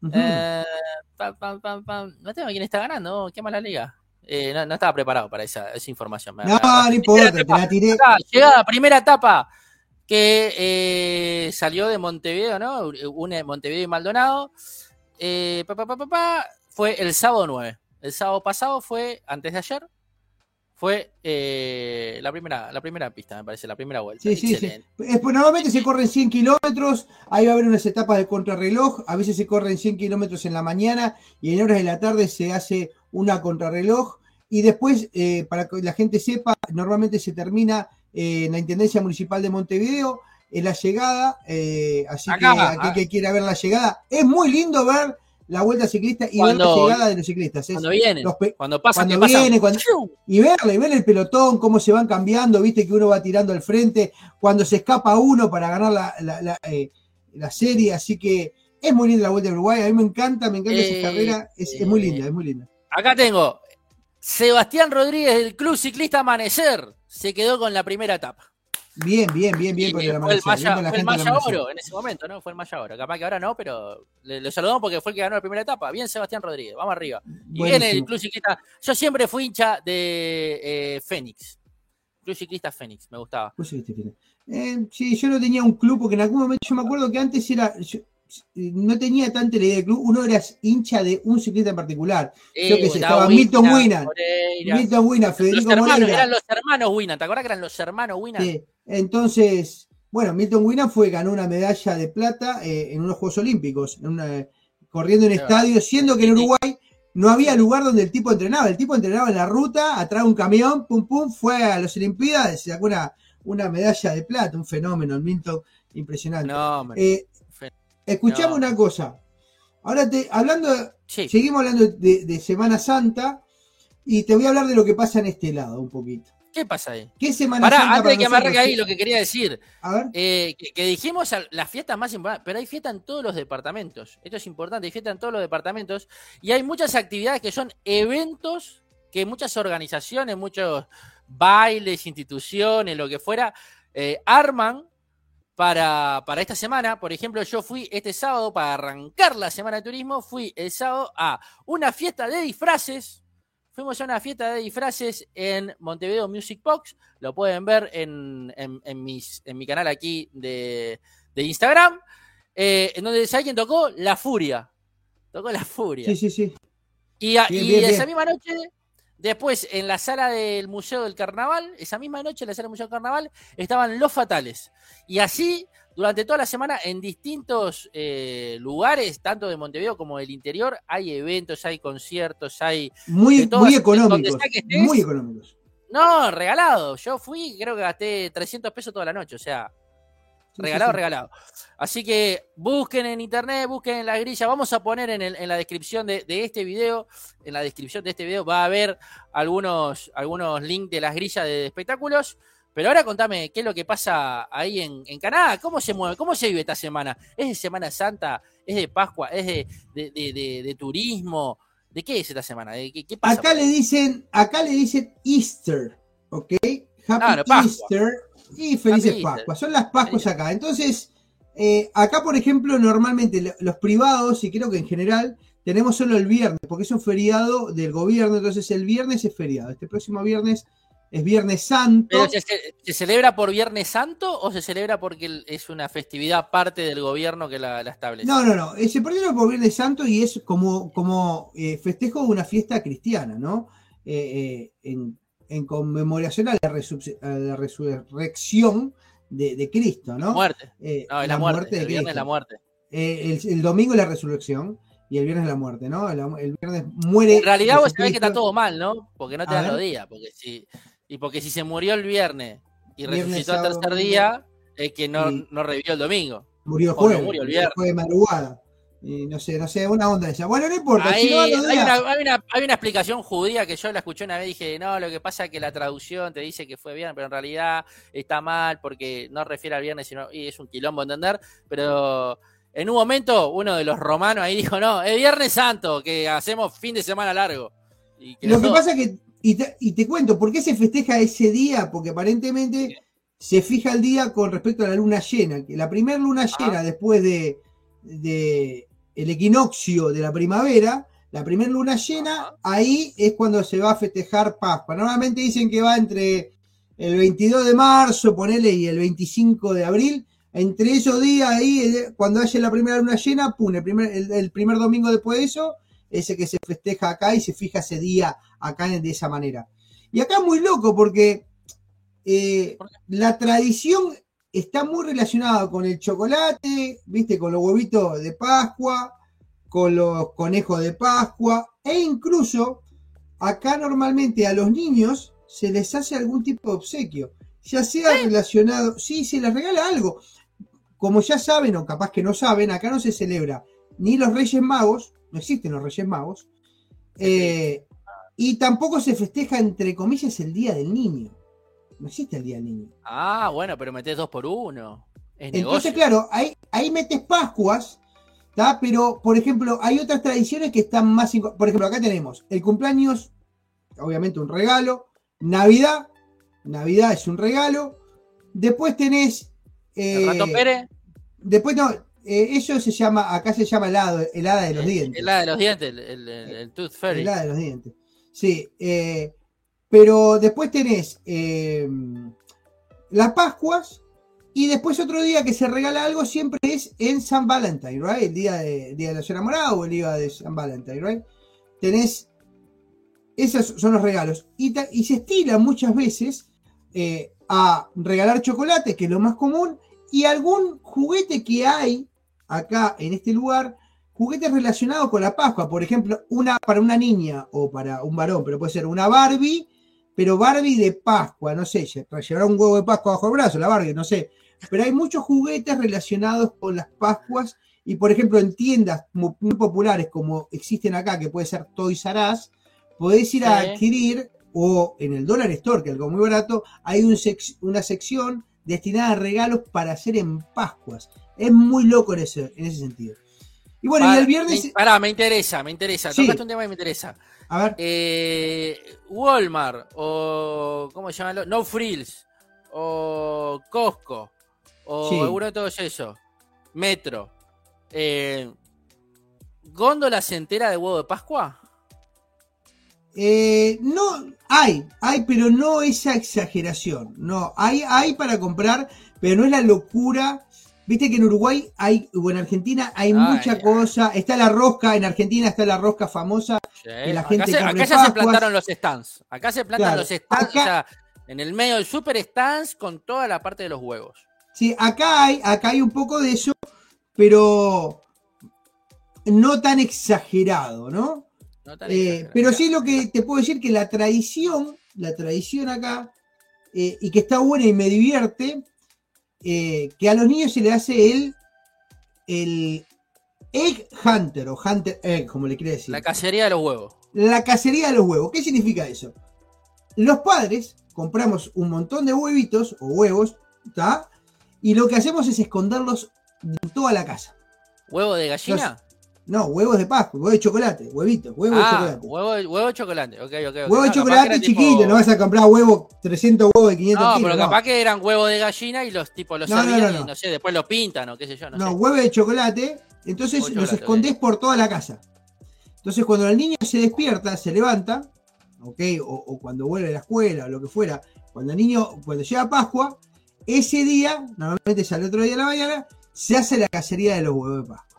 Ujú. Eh, pam, pam, pam, pam. No tengo quién está ganando. Qué mala liga. Eh, no, no estaba preparado para esa, esa información. No, no importa, te la tiré. etapa, llegada, primera etapa que eh, salió de Montevideo, ¿no? Une Montevideo y Maldonado. Eh, pa, pa, pa, pa, pa, fue el sábado 9. El sábado pasado fue, antes de ayer, fue eh, la, primera, la primera pista, me parece, la primera vuelta. Sí, sí, sí. Excelente. Es, pues, normalmente se corren 100 kilómetros, ahí va a haber unas etapas de contrarreloj, a veces se corren 100 kilómetros en la mañana y en horas de la tarde se hace una contrarreloj y después, eh, para que la gente sepa, normalmente se termina eh, en la Intendencia Municipal de Montevideo, en la llegada, eh, así Acá, que aquel que quiera ver la llegada, es muy lindo ver la vuelta ciclista y ver Cuando- la llegada de los ciclistas. es- Cuando vienen, los cuando pasan, cuando que pasan. viene, cuando- y verle, ver el pelotón, cómo se van cambiando, viste que uno va tirando al frente, cuando se escapa uno para ganar la, la- la, eh, la serie, así que es muy linda la Vuelta de Uruguay, a mí me encanta, me encanta Eh, esa carrera, es, es muy linda, es muy linda. Acá tengo Sebastián Rodríguez del Club Ciclista Amanecer. Se quedó con la primera etapa. Bien, bien, bien, bien por el fue el bien Maya, la fue el Maya. Oro en ese momento, ¿no? Fue el Maya Oro. Capaz que ahora no, pero le, le saludamos porque fue el que ganó la primera etapa. Bien, Sebastián Rodríguez, vamos arriba. Y viene el. Club Ciclista. Yo siempre fui hincha de eh, Fénix. Club Ciclista Fénix, me gustaba. Eh, sí, yo no tenía un club porque en algún momento yo me acuerdo que antes era. yo, no tenía tanta la idea de club, uno era hincha de un ciclista en particular. Yo qué sé, estaba Milton Winan. Milton Wina, Los Federico hermanos, Moreira. eran los hermanos Winan. ¿Te acuerdas que eran los hermanos Winan? Sí, entonces, bueno, Milton Winan fue, ganó una medalla de plata eh, en unos Juegos Olímpicos, en una- corriendo en estadio, siendo que en. Uruguay no había lugar donde el tipo entrenaba. El tipo entrenaba en la ruta, atrás de un camión, pum pum, fue a las Olimpiadas, sacó una, una medalla de plata, un fenómeno, el Milton, impresionante. No. Eh, escuchame no. una cosa. Ahora te, hablando, Sí. seguimos hablando de, de Semana Santa y te voy a hablar de lo que pasa en este lado un poquito. ¿Qué pasa ahí? ¿Qué Semana Pará, Santa antes de que arranque ahí, lo que quería decir. A ver. Eh, que, que dijimos las fiestas más importantes, pero hay fiesta en todos los departamentos. Esto es importante, hay fiesta en todos los departamentos. Y hay muchas actividades que son eventos que muchas organizaciones, muchos bailes, instituciones, lo que fuera, eh, arman para, para esta semana. Por ejemplo, yo fui este sábado para arrancar la semana de turismo, fui el sábado a una fiesta de disfraces. Fuimos a una fiesta de disfraces en Montevideo Music Box. Lo pueden ver en, en- en mis, en mi canal aquí de, de Instagram. eh, en donde ¿sabe quién tocó? La Furia. Tocó La Furia. Sí, sí, sí. Y, a- Bien, y bien, esa bien. misma noche, después en la sala del Museo del Carnaval, esa misma noche en la sala del Museo del Carnaval, estaban Los Fatales. Y así, durante toda la semana, en distintos eh, lugares, tanto de Montevideo como del interior, hay eventos, hay conciertos, hay... Muy, todas- muy económicos. Muy económicos. No, regalado. Yo fui creo que gasté 300 pesos toda la noche, o sea, regalado, regalado. Así que busquen en internet, busquen en la grilla. Vamos a poner en, el- en la descripción de, de este video, en la descripción de este video va a haber algunos, algunos links de las grillas de espectáculos. Pero ahora contame qué es lo que pasa ahí en, en Canadá, cómo se mueve, cómo se vive esta semana. ¿Es de Semana Santa? ¿Es de Pascua? ¿Es de, de- de- turismo? ¿De qué es esta semana? ¿De qué, qué pasa? Acá le dicen, acá le dicen Easter, ¿ok? Happy. Easter y felices Pascuas. Son las Pascuas acá. Entonces, eh, acá, por ejemplo, normalmente lo- los privados, y creo que en general, tenemos solo el viernes, porque es un feriado del gobierno, entonces el viernes es feriado. Este próximo viernes es Viernes Santo. ¿Pero se, celebra por Viernes Santo o se celebra porque es una festividad parte del gobierno que la, la establece? No, no, no. eh, Se perdió por Viernes Santo y es como, como eh, festejo de una fiesta cristiana, ¿no? Eh, eh, en, en conmemoración a la, resu- a la resurrección de, de Cristo, ¿no? Muerte. Eh, No, es la, muerte. el viernes es la muerte. Eh, el, el domingo la resurrección y el viernes la muerte, ¿no? El, el viernes muere. En realidad vos sabés que está todo mal, ¿no? Porque no te A dan los días. Porque si, y porque si se murió el viernes y Viernes, resucitó sábado, tercer día, es que no, no revivió el domingo. Murió el no jueves. murió el viernes. Jueves de madrugada. Y no sé, no sé, una onda esa. Bueno, no importa. Ahí, si no hay, una, hay una- hay una explicación judía que yo la escuché una vez y dije, no, lo que pasa es que la traducción te dice que fue bien, pero en realidad está mal porque no refiere al viernes, sino y es un quilombo entender, pero en un momento uno de los romanos ahí dijo, no, es Viernes Santo, que hacemos fin de semana largo. Y Lo que pasa es que, y te, y te cuento, ¿por qué se festeja ese día? Porque aparentemente se fija el día con respecto a la luna llena, que la primera luna llena después de, de el equinoccio de la primavera, la primera luna llena, ahí es cuando se va a festejar Pascua. Normalmente dicen que va entre el 22 de marzo, ponele, y el 25 de abril. Entre esos días ahí, eh, cuando haya la primera luna llena, pum, el primer, el, el primer domingo después de eso, ese que se festeja acá y se fija ese día acá de esa manera. Y acá es muy loco porque eh, la tradición está muy relacionada con el chocolate, viste, con los huevitos de Pascua, con los conejos de Pascua, e incluso acá normalmente a los niños se les hace algún tipo de obsequio, ya sea relacionado, sí, se les regala algo. Como ya saben, o capaz que no saben, acá no se celebra ni los Reyes Magos, no existen los Reyes Magos, eh, y tampoco se festeja, entre comillas, el Día del Niño. No existe el Día del Niño. Ah, bueno, pero metés dos por uno. Es Entonces, negocio. claro, ahí, ahí metes Pascuas, ¿tá? pero, por ejemplo, hay otras tradiciones que están más... Por ejemplo, acá tenemos el cumpleaños, obviamente un regalo, Navidad, Navidad es un regalo, después tenés... El eh, ratón Pérez, después no, eh, eso se llama, acá se llama helado, helada de los dientes. el hada de los dientes, el, el, el- el Tooth Fairy. Helada de los dientes. Sí, eh, pero después tenés eh, las Pascuas y después otro día que se regala algo siempre es en San Valentín, ¿right? El día de, día de los enamorados o el día de San Valentín, ¿right? Tenés, esos son los regalos. Y, se estila muchas veces eh, a regalar chocolate, que es lo más común, y algún juguete que hay acá en este lugar juguetes relacionados con la Pascua, por ejemplo, una para una niña o para un varón, pero puede ser una Barbie, pero Barbie de Pascua, no sé, lle- llevará un huevo de Pascua bajo el brazo, la Barbie, no sé. Pero hay muchos juguetes relacionados con las Pascuas y, por ejemplo, en tiendas mu- muy populares como existen acá, que puede ser Toys R Us, podés ir a adquirir, o en el Dollar Store, que es algo muy barato, hay un sec- una sección destinada a regalos para hacer en Pascuas. Es muy loco en ese, en ese sentido. Y bueno, y el viernes. me- Pará, me interesa, me interesa. Sí. Tocaste un tema que me interesa. A ver, Eh, Walmart o ¿cómo se llama? No Frills o Costco o Sí. alguno de todos esos. Metro. Eh, ¿Góndola entera de huevo de Pascua? eh, no, hay, hay, pero no esa exageración. No, hay, hay para comprar, pero no es la locura. Viste que en Uruguay hay, o en Argentina hay Ay, mucha cosa. Está la rosca, en Argentina está la rosca famosa. la acá gente se, compre acá ya se plantaron los stands. Acá se plantan Claro, los stands, acá- o sea, en el medio del super stands con toda la parte de los huevos. Sí, acá hay, acá hay un poco de eso, pero no tan exagerado, ¿no? No tan Eh, exagerado. pero sí lo que te puedo decir que la tradición, la tradición acá, eh, y que está buena y me divierte, eh, que a los niños se le hace el, el egg hunter o hunter egg, como le quiere decir. La cacería de los huevos. La cacería de los huevos. ¿Qué significa eso? Los padres compramos un montón de huevitos o huevos, ¿está? Y lo que hacemos es esconderlos en toda la casa. ¿Huevo de gallina? No, huevos de Pascua, huevos de chocolate, huevitos, huevos de ah, chocolate. huevo, de- huevo de chocolate. Ok, ok. Huevo de No, que chocolate chiquito, tipo- no vas a comprar huevos, 300 huevos de 500 No, kilos. pero no. capaz que eran huevos de gallina y los tipos los No, no, servían no, y no. sé, después los pintan o qué sé yo, no, No, sé. huevos de chocolate, entonces Huevo los chocolate, escondés por toda la casa. Entonces cuando el niño se despierta, se levanta, ¿ok? O, cuando vuelve a la escuela, o lo que fuera, cuando el niño, cuando llega Pascua, ese día, normalmente sale otro día de la mañana, se hace la cacería de los huevos de Pascua.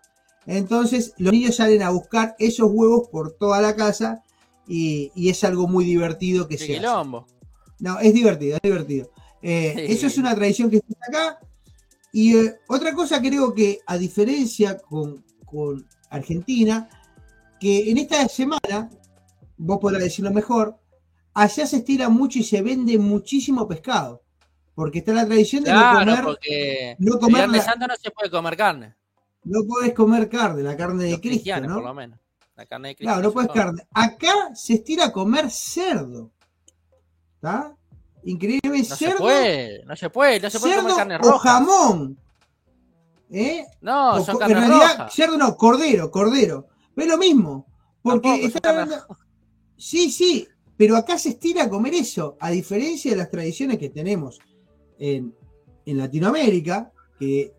Entonces, los niños salen a buscar esos huevos por toda la casa y, es algo muy divertido que se hace. No, es divertido, es divertido. Eh, eso es una tradición que está acá. Y eh, otra cosa creo que, a diferencia con, con Argentina, que en esta semana, vos podrás decirlo mejor, allá se estira mucho y se vende muchísimo pescado. Porque está la tradición de no comer. Porque no comer el Santo no se puede comer carne. No puedes comer carne, la carne de Cristo. ¿no? por lo menos. La carne de Cristo. Claro, no puedes carne. Acá se estira a comer cerdo. ¿Está? Increíble no Se puede, no se puede, no se puede comer carne roja. O jamón. ¿Eh? No, son carne en realidad, cerdo no, cordero, cordero. Es lo mismo. Porque está Sí, sí, pero acá se estira a comer eso, a diferencia de las tradiciones que tenemos en, Latinoamérica, que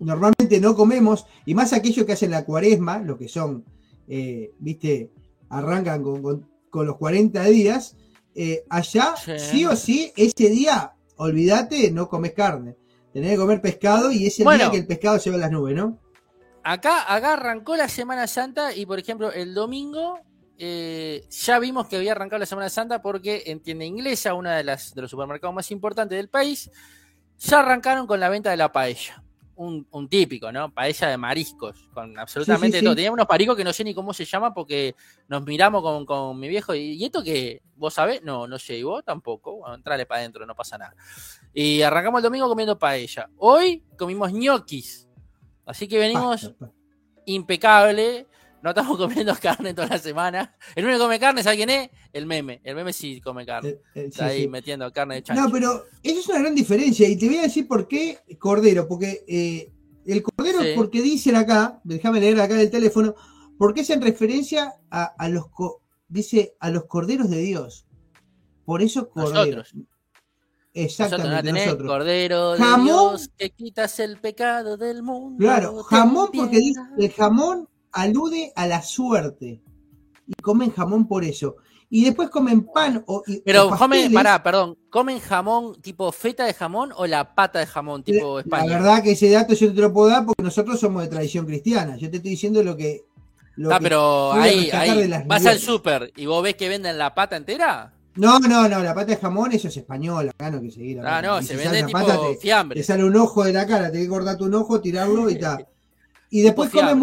normalmente no comemos, y más aquellos que hacen la cuaresma, lo que son, eh, viste, arrancan con, los 40 días, eh, allá sí. o sí, ese día, olvídate, no comes carne. Tenés que comer pescado y es el día que el pescado se va a las nubes, ¿no? Acá, acá arrancó la Semana Santa y, por ejemplo, el domingo eh, ya vimos que había arrancado la Semana Santa porque en tienda inglesa, una de las de los supermercados más importantes del país, ya arrancaron con la venta de la paella. Un, típico, ¿no? Paella de mariscos, con absolutamente todo. Tenía unos paricos que no sé ni cómo se llama porque nos miramos con, mi viejo y, esto que vos sabés, no, no sé, y vos tampoco. Bueno, entrale para adentro, no pasa nada. Y arrancamos el domingo comiendo paella. Hoy comimos ñoquis. Así que venimos impecable no estamos comiendo carne toda la semana. El único que come carne, ¿sabe quién es? El meme. El meme sí come carne. Eh, eh, Está ahí metiendo carne de chancho. No, pero eso es una gran diferencia. Y te voy a decir por qué cordero. Porque eh, el cordero, porque dicen acá, déjame leer acá el teléfono, porque es en referencia a, los, dice, a los corderos de Dios. Por eso cordero. Exactamente. Nosotros, Cordero de Dios, que quitas el pecado del mundo. Claro, jamón, porque dice, el jamón alude a la suerte. Y comen jamón por eso. Y después comen pan o. Pero comen, pará, perdón, ¿comen jamón tipo feta de jamón o la pata de jamón tipo España? La verdad que ese dato yo te lo puedo dar porque nosotros somos de tradición cristiana. Yo te estoy diciendo lo que. ah, pero ahí, vas al súper y vos ves que venden la pata entera. No, no, no, la pata de jamón, eso es español, acá no que seguir. Ah, no, se vende tipo te, fiambre. Te sale un ojo de la cara, te que cortarte un ojo, tirarlo y tal. Y después come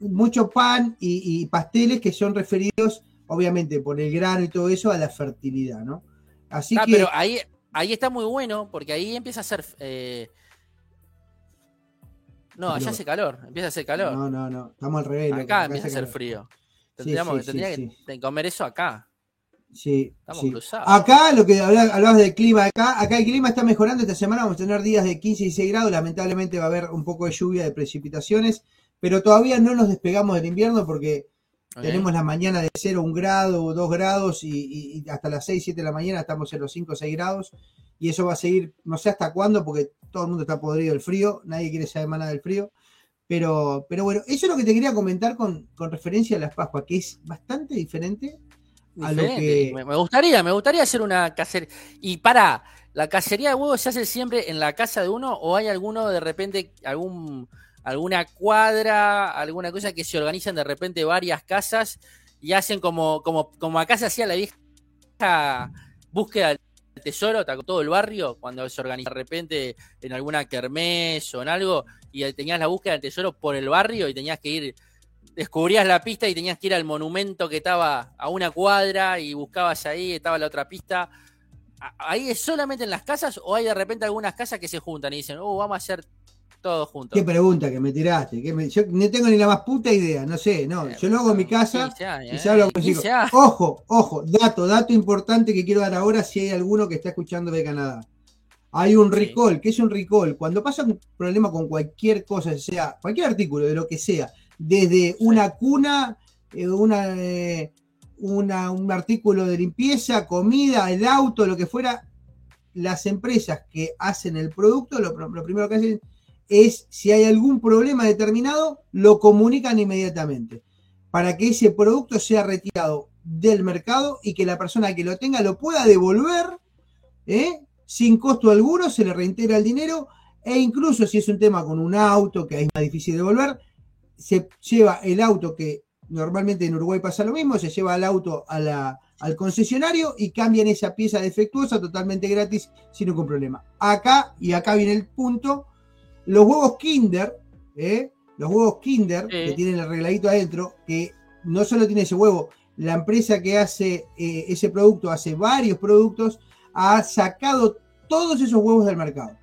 mucho pan y, pasteles que son referidos, obviamente, por el grano y todo eso, a la fertilidad, ¿no? Así ah, que. Pero ahí, ahí está muy bueno, porque ahí empieza a ser. Eh, no, allá hace calor, empieza a hacer calor. No, no, no, estamos al revés. Acá, empieza a hacer frío. Tendríamos, tendría que comer eso acá. Sí, Acá lo que hablabas del clima acá, acá el clima está mejorando esta semana, vamos a tener días de 15 y 6 grados, lamentablemente va a haber un poco de lluvia, de precipitaciones, pero todavía no nos despegamos del invierno porque tenemos la mañana de 0, 1 grado o 2 grados y, hasta las 6, 7 de la mañana estamos en los 5 o 6 grados y eso va a seguir, no sé hasta cuándo, porque todo el mundo está podrido del frío, nadie quiere saber más nada del frío. Pero, pero bueno, eso es lo que te quería comentar con, con referencia a las Pascuas, que es bastante diferente me, gustaría, me gustaría hacer una cacería. Y para, ¿la cacería de huevos se hace siempre en la casa de uno o hay alguno de repente, algún alguna cuadra, alguna cosa que se organizan de repente varias casas y hacen como, como, como acá se hacía la vieja búsqueda del tesoro, todo el barrio, cuando se organiza de repente en alguna kermés o en algo, y tenías la búsqueda del tesoro por el barrio y tenías que ir descubrías la pista y tenías que ir al monumento que estaba a una cuadra y buscabas ahí, estaba la otra pista. ¿Ahí es solamente en las casas o hay de repente algunas casas que se juntan y dicen, oh, vamos a hacer todo juntos? Qué pregunta que me tiraste. Yo no tengo ni la más puta idea, no sé, no. Yo lo hago en mi casa y se hablo consigo. Ojo, ojo, dato, dato importante que quiero dar ahora si hay alguno que está escuchando de Canadá. Hay un recall, ¿qué es un recall? Cuando pasa un problema con cualquier cosa, sea cualquier artículo, de lo que sea, desde una cuna, eh, eh, una, un artículo de limpieza, comida, el auto, lo que fuera, las empresas que hacen el producto, lo, primero que hacen es, si hay algún problema determinado, lo comunican inmediatamente para que ese producto sea retirado del mercado y que la persona que lo tenga lo pueda devolver ¿eh? sin costo alguno, se le reintegra el dinero e incluso si es un tema con un auto que es más difícil de devolver, se lleva el auto que normalmente en Uruguay pasa lo mismo, se lleva el auto al concesionario y cambian esa pieza defectuosa totalmente gratis sin ningún problema. Acá, y acá viene el punto, los huevos Kinder, ¿eh? los huevos Kinder que tienen el arregladito adentro, que no solo tiene ese huevo, la empresa que hace eh, ese producto hace varios productos, ha sacado todos esos huevos del mercado.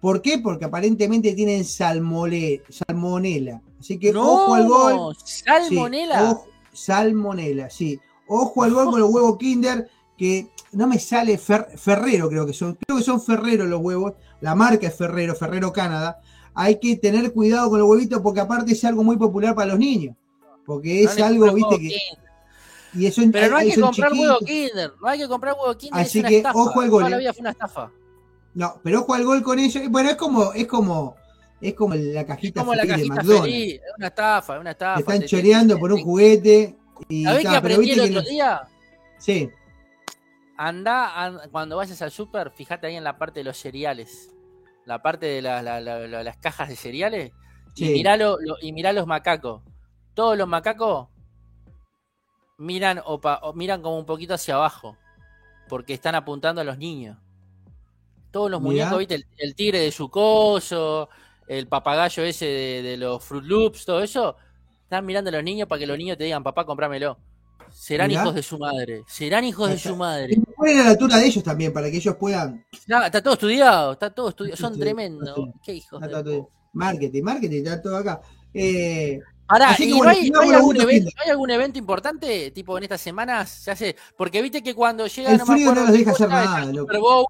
¿Por qué? Porque aparentemente tienen salmonela. Así que ojo al gol. Salmonela. salmonela, sí. Ojo al gol con los huevos Kinder, que no me sale Ferrero, creo que son. Creo que son Ferrero los huevos. La marca es Ferrero, Ferrero Canadá. Hay que tener cuidado con los huevitos porque aparte es algo muy popular para los niños. Porque es algo, viste, que. Y Pero no hay, que comprar huevo Kinder. No hay que comprar huevo Kinder. Así que ojo al gol. Toda la vida fue una estafa. No, pero ojo al gol con ellos. Bueno, es como, es como, es como la cajita, es como la cajita de McDonald's. Feliz. Es una estafa, es una estafa. Te están choreando por un juguete. Y, ¿Sabés que aprendí el otro día? Sí. Anda, cuando vayas al súper, fíjate ahí en la parte de los cereales. La parte de las cajas de cereales. Sí. Y, mirá y mirá los macacos. Todos los macacos miran, o, miran como un poquito hacia abajo. Porque están apuntando a los niños. Todos los muñecos, ¿viste? El, tigre de su coso, el papagayo ese de, los Fruit Loops, todo eso. Están mirando a los niños para que los niños te digan, papá, cómpramelo. Serán hijos de su madre. Serán hijos de su madre. Y ponen a la altura de ellos también, para que ellos puedan. está todo estudiado, está todo estudiado. Son tremendos. Qué hijos. Marketing, marketing, está todo acá. Eh, Ahora, ¿y no, hay, algún evento, hay, algún evento, importante, tipo en estas semanas? Se hace, porque viste que cuando llega. El frío no nos deja hacer nada, Bowl,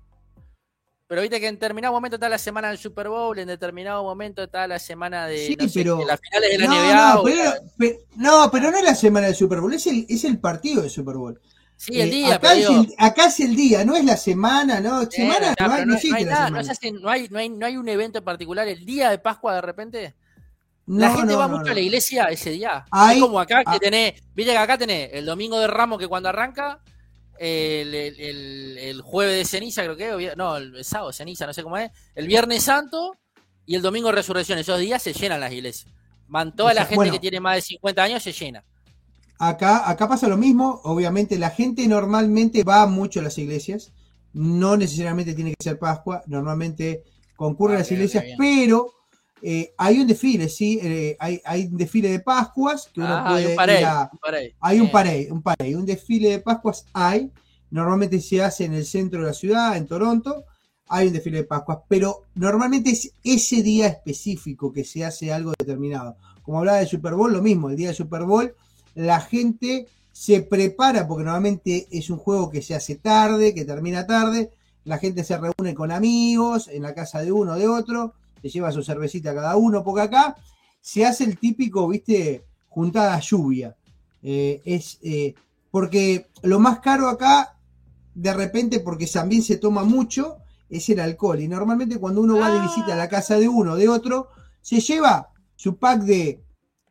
pero viste que en determinado momento está la semana del Super Bowl, en determinado momento está la semana de, sí, pero, las finales de la NBA. No pero, no, pero no es la semana del Super Bowl, es el, es el partido del Super Bowl. Sí, el eh, día, acá, es el, acá, es el, día, no es la semana, ¿no? Semana, hay, no hay un evento en particular, el día de Pascua de repente la gente va mucho a la iglesia ese día. es como acá que ah. tenés, viste que acá tenés el domingo de Ramos que cuando arranca, el, jueves de ceniza, creo que, no, el sábado de ceniza, no sé cómo es, el viernes santo y el domingo de resurrección. Esos días se llenan las iglesias. Man, toda la gente que tiene más de 50 años se llena. Acá, acá pasa lo mismo, obviamente la gente normalmente va mucho a las iglesias, no necesariamente tiene que ser Pascua, normalmente concurre a las iglesias, pero eh, hay un desfile, sí, eh, hay, hay, un desfile de Pascuas que uno ah, puede hay un Hay un parade, un parade, un desfile de Pascuas hay. Normalmente se hace en el centro de la ciudad, en Toronto. Hay un desfile de Pascuas, pero normalmente es ese día específico que se hace algo determinado. Como hablaba del Super Bowl, lo mismo, el día del Super Bowl, la gente se prepara, porque normalmente es un juego que se hace tarde, que termina tarde, la gente se reúne con amigos en la casa de uno o de otro, se lleva su cervecita cada uno, porque acá se hace el típico, viste, juntada lluvia. Eh, es eh, porque lo más caro acá, de repente, porque también se toma mucho, es el alcohol. Y normalmente cuando uno va de visita a la casa de uno o de otro, se lleva su pack de,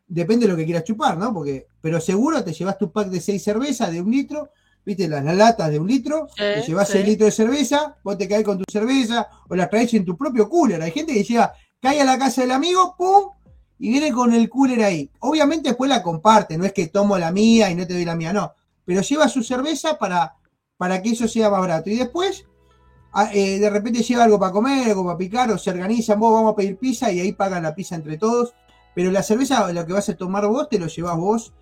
depende de lo que quieras chupar, ¿no? Porque, pero seguro te llevas tu pack de seis cervezas de un litro viste, las, latas de un litro, te llevas sí. litro de cerveza, vos te caes con tu cerveza o las traes en tu propio cooler. Hay gente que llega, cae a la casa del amigo, ¡pum! Y viene con el cooler ahí. Obviamente después la comparte, no es que tomo la mía y no te doy la mía, no. Pero lleva su cerveza para, para que eso sea más barato. Y después, ah, eh, de repente lleva algo para comer, algo para picar, o se organizan, vos vamos a pedir pizza y ahí pagan la pizza entre todos. Pero la cerveza, lo que vas a tomar vos, te lo llevas vos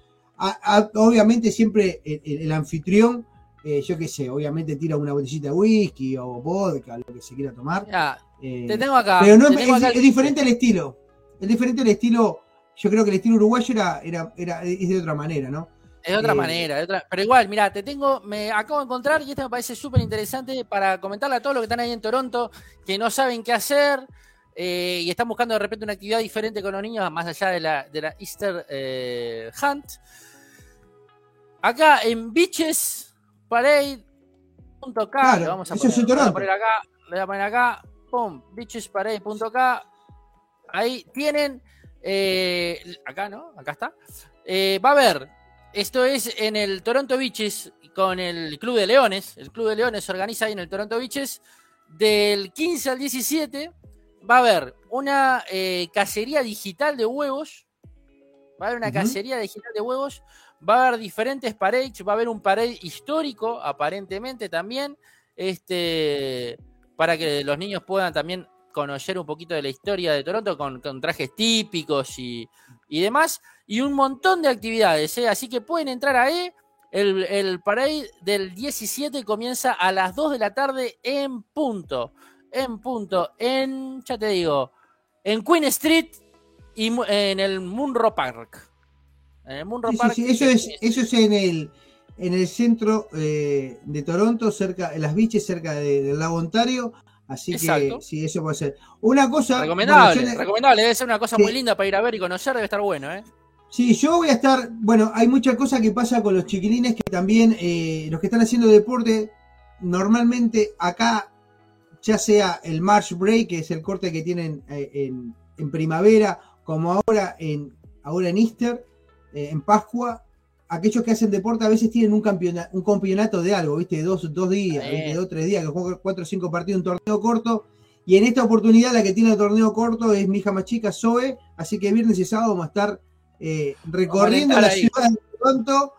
obviamente siempre el, anfitrión, eh, yo qué sé, obviamente tira una botellita de whisky o vodka, lo que se quiera tomar. Eh, te tengo acá. Pero no, es, diferente el estilo. Es diferente el estilo. Yo creo que el estilo uruguayo era, era, era es de otra manera, ¿no? Es de otra eh, manera, pero igual, mira, te tengo, me acabo de encontrar y esto me parece súper interesante para comentarle a todos los que están ahí en Toronto, que no saben qué hacer, y están buscando de repente una actividad diferente con los niños, más allá de la, de la Easter Hunt. Acá en beachesparade.k, claro, vamos a poner, a poner acá, le voy a poner acá, pum, beachesparade.k, ahí tienen, eh, acá no, acá está, eh, va a haber esto es en el Toronto Beaches con el Club de Leones. El Club de Leones se organiza ahí en el Toronto Beaches. Del 15 al 17 va a haber una eh, cacería digital de huevos. Va a haber una cacería digital de huevos. Va a haber diferentes parades. Va a haber un parade histórico, aparentemente también. Este, para que los niños puedan también conocer un poquito de la historia de Toronto con, trajes típicos y, demás. Y un montón de actividades. ¿eh? Así que pueden entrar ahí. El, el parade del 17 comienza a las 2 de la tarde en punto en punto, en, ya te digo, en Queen Street y en el Munro Park. En el Munro Park. eso, es, eso es en el, en el centro eh, de Toronto, cerca, en las biches, cerca del lago Ontario. Así que sí, eso puede ser. Una cosa. Recomendable, recomendable, debe ser una cosa muy linda para ir a ver y conocer, debe estar bueno, ¿eh? Sí, yo voy a estar. Bueno, hay mucha cosa que pasa con los chiquilines que también, eh, los que están haciendo deporte, normalmente acá ya sea el March Break, que es el corte que tienen eh, en, primavera, como ahora en, ahora en Easter, eh, en Pascua, aquellos que hacen deporte a veces tienen un campeonato, un campeonato de algo, ¿viste? Dos, dos días, dos, tres días, que juegan cuatro o cinco partidos, un torneo corto. Y en esta oportunidad la que tiene el torneo corto es mi hija más chica, Zoe, así que viernes y sábado vamos a estar eh, recorriendo la ciudad de Toronto,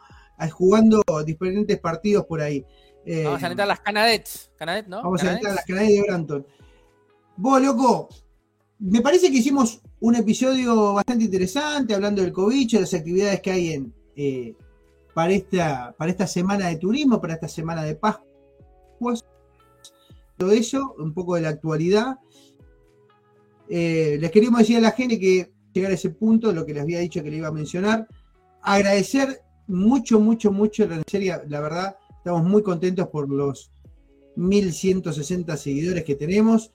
jugando diferentes partidos por ahí. Vamos a eh, necesitar las Canadets. ¿no? Vamos a necesitar las Canadets de Branton. Vos, loco, me parece que hicimos un episodio bastante interesante hablando del COVID, de las actividades que hay en, eh, para, esta, para esta semana de turismo, para esta semana de Pascua. Todo eso, un poco de la actualidad. Eh, les queríamos decir a la gente que llegar a ese punto, lo que les había dicho que le iba a mencionar, agradecer mucho, mucho, mucho, en serio, la verdad, Estamos muy contentos por los 1160 seguidores que tenemos.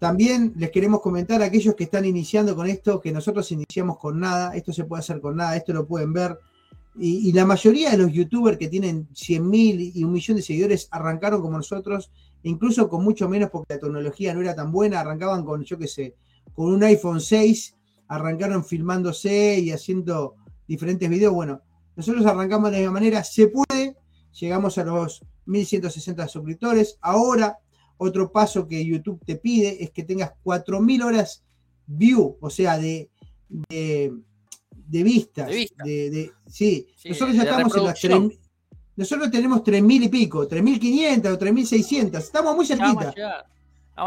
También les queremos comentar a aquellos que están iniciando con esto, que nosotros iniciamos con nada, esto se puede hacer con nada, esto lo pueden ver. Y, la mayoría de los youtubers que tienen 100.000 y un millón de seguidores arrancaron como nosotros, incluso con mucho menos porque la tecnología no era tan buena, arrancaban con, yo qué sé, con un iPhone 6, arrancaron filmándose y haciendo diferentes videos. Bueno, nosotros arrancamos de la misma manera, se puede, llegamos a los 1160 suscriptores. Ahora, otro paso que YouTube te pide es que tengas 4000 horas view, o sea, de, de, de vistas. De, sí. nosotros ya estamos en las 3, nosotros tenemos 3000 y pico, 3500 o 3600. Estamos muy cerquita.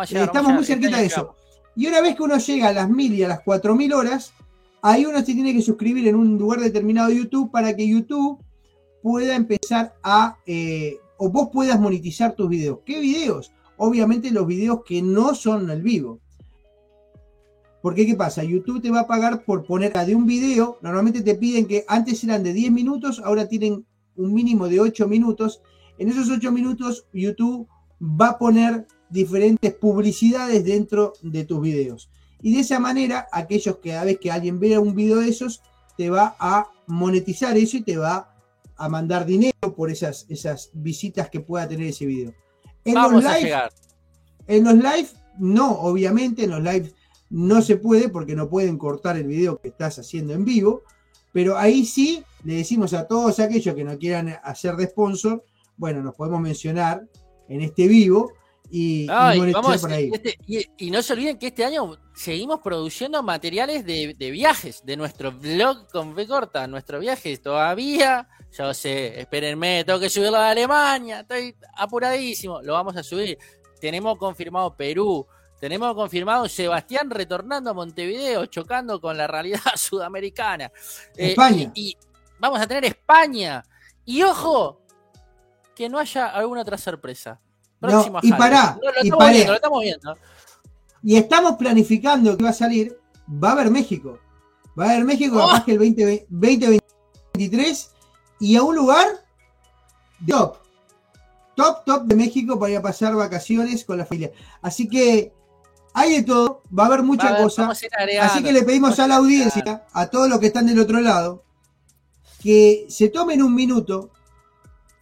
estamos muy cerquita de eso. Y una vez que uno llega a las 1000 y a las 4000 horas, ahí uno se tiene que suscribir en un lugar determinado de YouTube para que YouTube pueda empezar a, eh, o vos puedas monetizar tus videos. ¿Qué videos? Obviamente los videos que no son el vivo. Porque ¿qué pasa? YouTube te va a pagar por poner de un video. Normalmente te piden que antes eran de 10 minutos, ahora tienen un mínimo de 8 minutos. En esos 8 minutos YouTube va a poner diferentes publicidades dentro de tus videos. Y de esa manera, aquellos que cada vez que alguien vea un video de esos, te va a monetizar eso y te va a mandar dinero por esas, esas visitas que pueda tener ese video. En los live, En los live, no, obviamente, en los live no se puede porque no pueden cortar el video que estás haciendo en vivo, pero ahí sí le decimos a todos aquellos que no quieran hacer de sponsor, bueno, nos podemos mencionar en este vivo y, este, y, no se olviden que este año seguimos produciendo materiales de, viajes, de nuestro blog con B corta, nuestro viaje todavía, yo sé, espérenme, tengo que subirlo a Alemania, estoy apuradísimo, lo vamos a subir. Tenemos confirmado Perú, tenemos confirmado Sebastián retornando a Montevideo, chocando con la realidad sudamericana. Eh, España. y vamos a tener España. Y ojo, que no haya alguna otra sorpresa y pará, y estamos viendo. Y estamos planificando que va a salir, va a haber México. Va a haber México capaz oh. que el 2023 y a un lugar top. Top, top de México para ir a pasar vacaciones con la familia. Así que hay de todo, va a haber mucha cosa. Así que le pedimos a la audiencia, a todos los que están del otro lado, que se tomen un minuto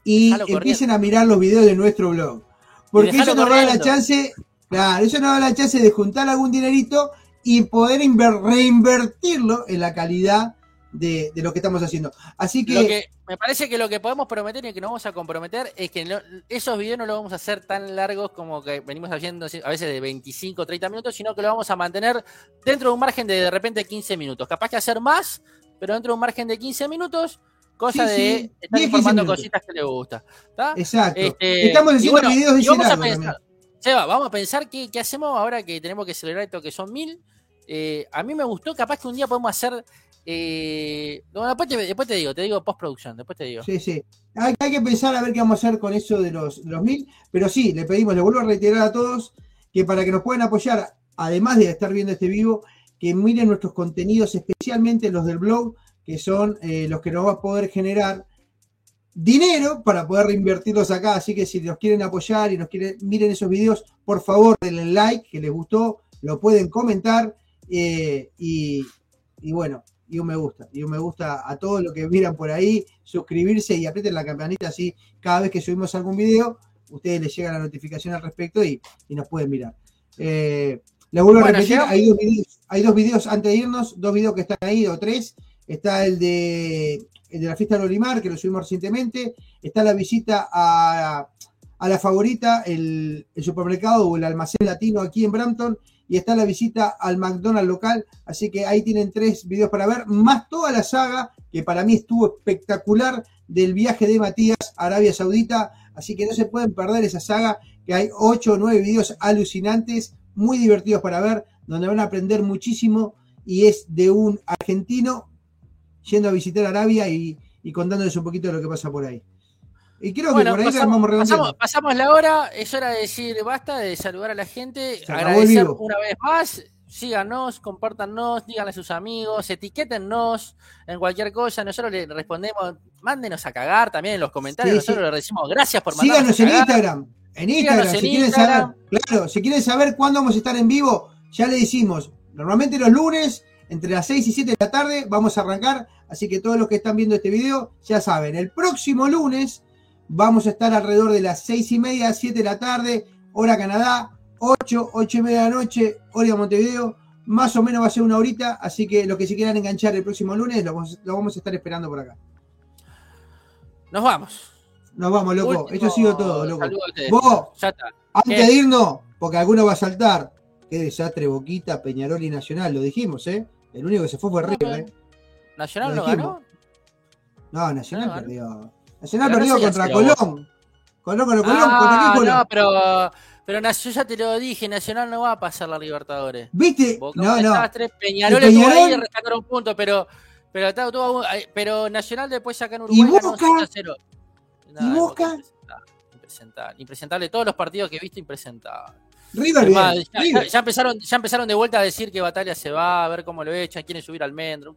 y empiecen a mirar los videos de nuestro blog. Porque eso nos da la chance, claro, eso nos da la chance de juntar algún dinerito y poder reinvertirlo en la calidad de, lo que estamos haciendo. Así que... Me parece que lo que podemos prometer y que nos vamos a comprometer es que esos videos no los vamos a hacer tan largos como que venimos haciendo a veces de 25 o 30 minutos, sino que lo vamos a mantener dentro de un margen de de repente 15 minutos. Capaz que hacer más, pero dentro de un margen de 15 minutos cosa de estar informando cositas que le gusta. Exacto. Este, Estamos haciendo videos de vamos a pensar, Seba, vamos a pensar qué, hacemos ahora que tenemos que celebrar esto que son mil. Eh, a mí me gustó, capaz que un día podemos hacer eh, después, te, digo, te digo postproducción, después te digo. Sí, sí. Hay, que pensar a ver qué vamos a hacer con eso de los, mil, pero sí, le pedimos, le vuelvo a reiterar a todos que para que nos puedan apoyar, además de estar viendo este vivo, que miren nuestros contenidos, especialmente los del blog, que son eh, los que nos va a poder generar dinero para poder reinvertirlos acá. Así que si nos quieren apoyar y nos quieren, miren esos videos, por favor denle like, que les gustó, lo pueden comentar eh, y, y bueno, y un me gusta. Y un me gusta a todos los que miran por ahí, suscribirse y aprieten la campanita así cada vez que subimos algún video, ustedes les llega la notificación al respecto y, nos pueden mirar. Eh, les vuelvo a repetir, hay dos, videos, hay dos videos antes de irnos, dos videos que están ahí, o tres. Está el de, la fiesta de Olimar, que lo subimos recientemente. Está la visita a, la favorita, el, el supermercado o el almacén latino aquí en Brampton y está la visita al McDonald's local. Así que ahí tienen tres videos para ver, más toda la saga, que para mí estuvo espectacular, del viaje de Matías a Arabia Saudita. Así que no se pueden perder esa saga, que hay ocho o nueve videos alucinantes, muy divertidos para ver, donde van a aprender muchísimo. Y es de un argentino yendo a visitar Arabia y, y contándoles un poquito de lo que pasa por ahí. Y creo que por ahí pasamos, pasamos, la hora, es hora de decir basta, de saludar a la gente, agradecer una vez más, síganos, compártanos, díganle a sus amigos, etiquétennos en cualquier cosa, nosotros le respondemos, mándenos a cagar también en los comentarios, nosotros le decimos gracias por mandarnos Síganos en Instagram, en Instagram, si quieren saber, claro, si quieren saber cuándo vamos a estar en vivo, ya le decimos, normalmente los lunes, entre las 6 y 7 de la tarde, vamos a arrancar, así que todos los que están viendo este video, ya saben, el próximo lunes Vamos a estar alrededor de las seis y media, 7 de la tarde, hora Canadá, 8, 8 y media de la noche, hora Montevideo. Más o menos va a ser una horita, así que los que se quieran enganchar el próximo lunes lo, vamos a estar esperando por acá. Nos vamos. Nos vamos, loco. Esto ha sido todo, loco. Vos, antes de irnos, porque alguno va a saltar, qué desastre, Boquita, Peñarol y Nacional, lo dijimos, ¿eh? El único que se fue fue River, ¿eh? ¿Nacional no ganó? No, Nacional perdió. Nacional perdió contra Colón. Colón con Colón, ah, ¿contra qué Colón? No, pero, pero yo ya te lo dije, Nacional no va a pasar la Libertadores. ¿Viste? no, no. Tres, Peñarol estuvo ahí y rescataron un punto, pero, pero, todo, pero Nacional después saca en Uruguay ¿Y Boca? 0 ¿Y Boca? Impresentable, impresentable. Todos los partidos que he visto, impresentable. River, ya, empezaron, ya empezaron de vuelta a decir que Batalla se va, a ver cómo lo echan, quieren subir al Mendro,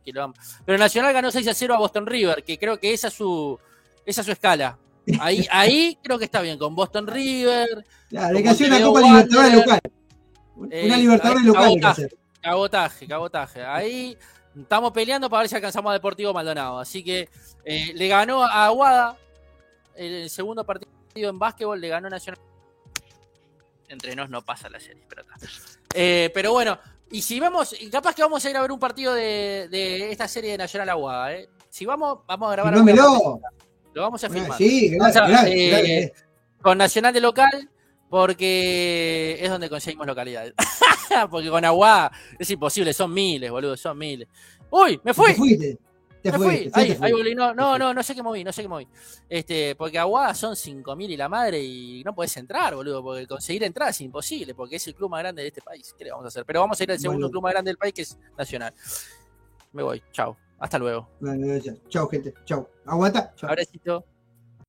Pero Nacional ganó 6 a 0 a Boston River, que creo que esa es su, esa es su escala. Ahí, ahí creo que está bien, con Boston River. Claro, hay que hacer una Copa Libertadores local. Una eh, Libertadores local. Cabotaje, cabotaje, Ahí estamos peleando para ver si alcanzamos a Deportivo Maldonado. Así que eh, le ganó a Aguada el segundo partido en básquetbol, le ganó Nacional. Entre nos no pasa la serie, pero, eh, pero bueno, y si vamos, capaz que vamos a ir a ver un partido de, esta serie de Nacional Aguada. ¿eh? Si vamos, vamos a grabar. No, lo vamos a firmar. Sí, gracias, eh, Con Nacional de local, porque es donde conseguimos localidad. porque con Agua es imposible, son miles, boludo, son miles. ¡Uy! ¡Me fui! Te fuiste. Te me fui. Ahí, ahí volví. No, no, no, no sé qué moví, no sé qué moví. Este, porque Aguada son 5.000 y la madre y no puedes entrar, boludo, porque conseguir entrar es imposible, porque es el club más grande de este país. ¿Qué le vamos a hacer? Pero vamos a ir al segundo club más grande del país, que es Nacional. Me voy, chao. Hasta luego. Chao, gente. Chao. Aguanta. Chao. Abrecito.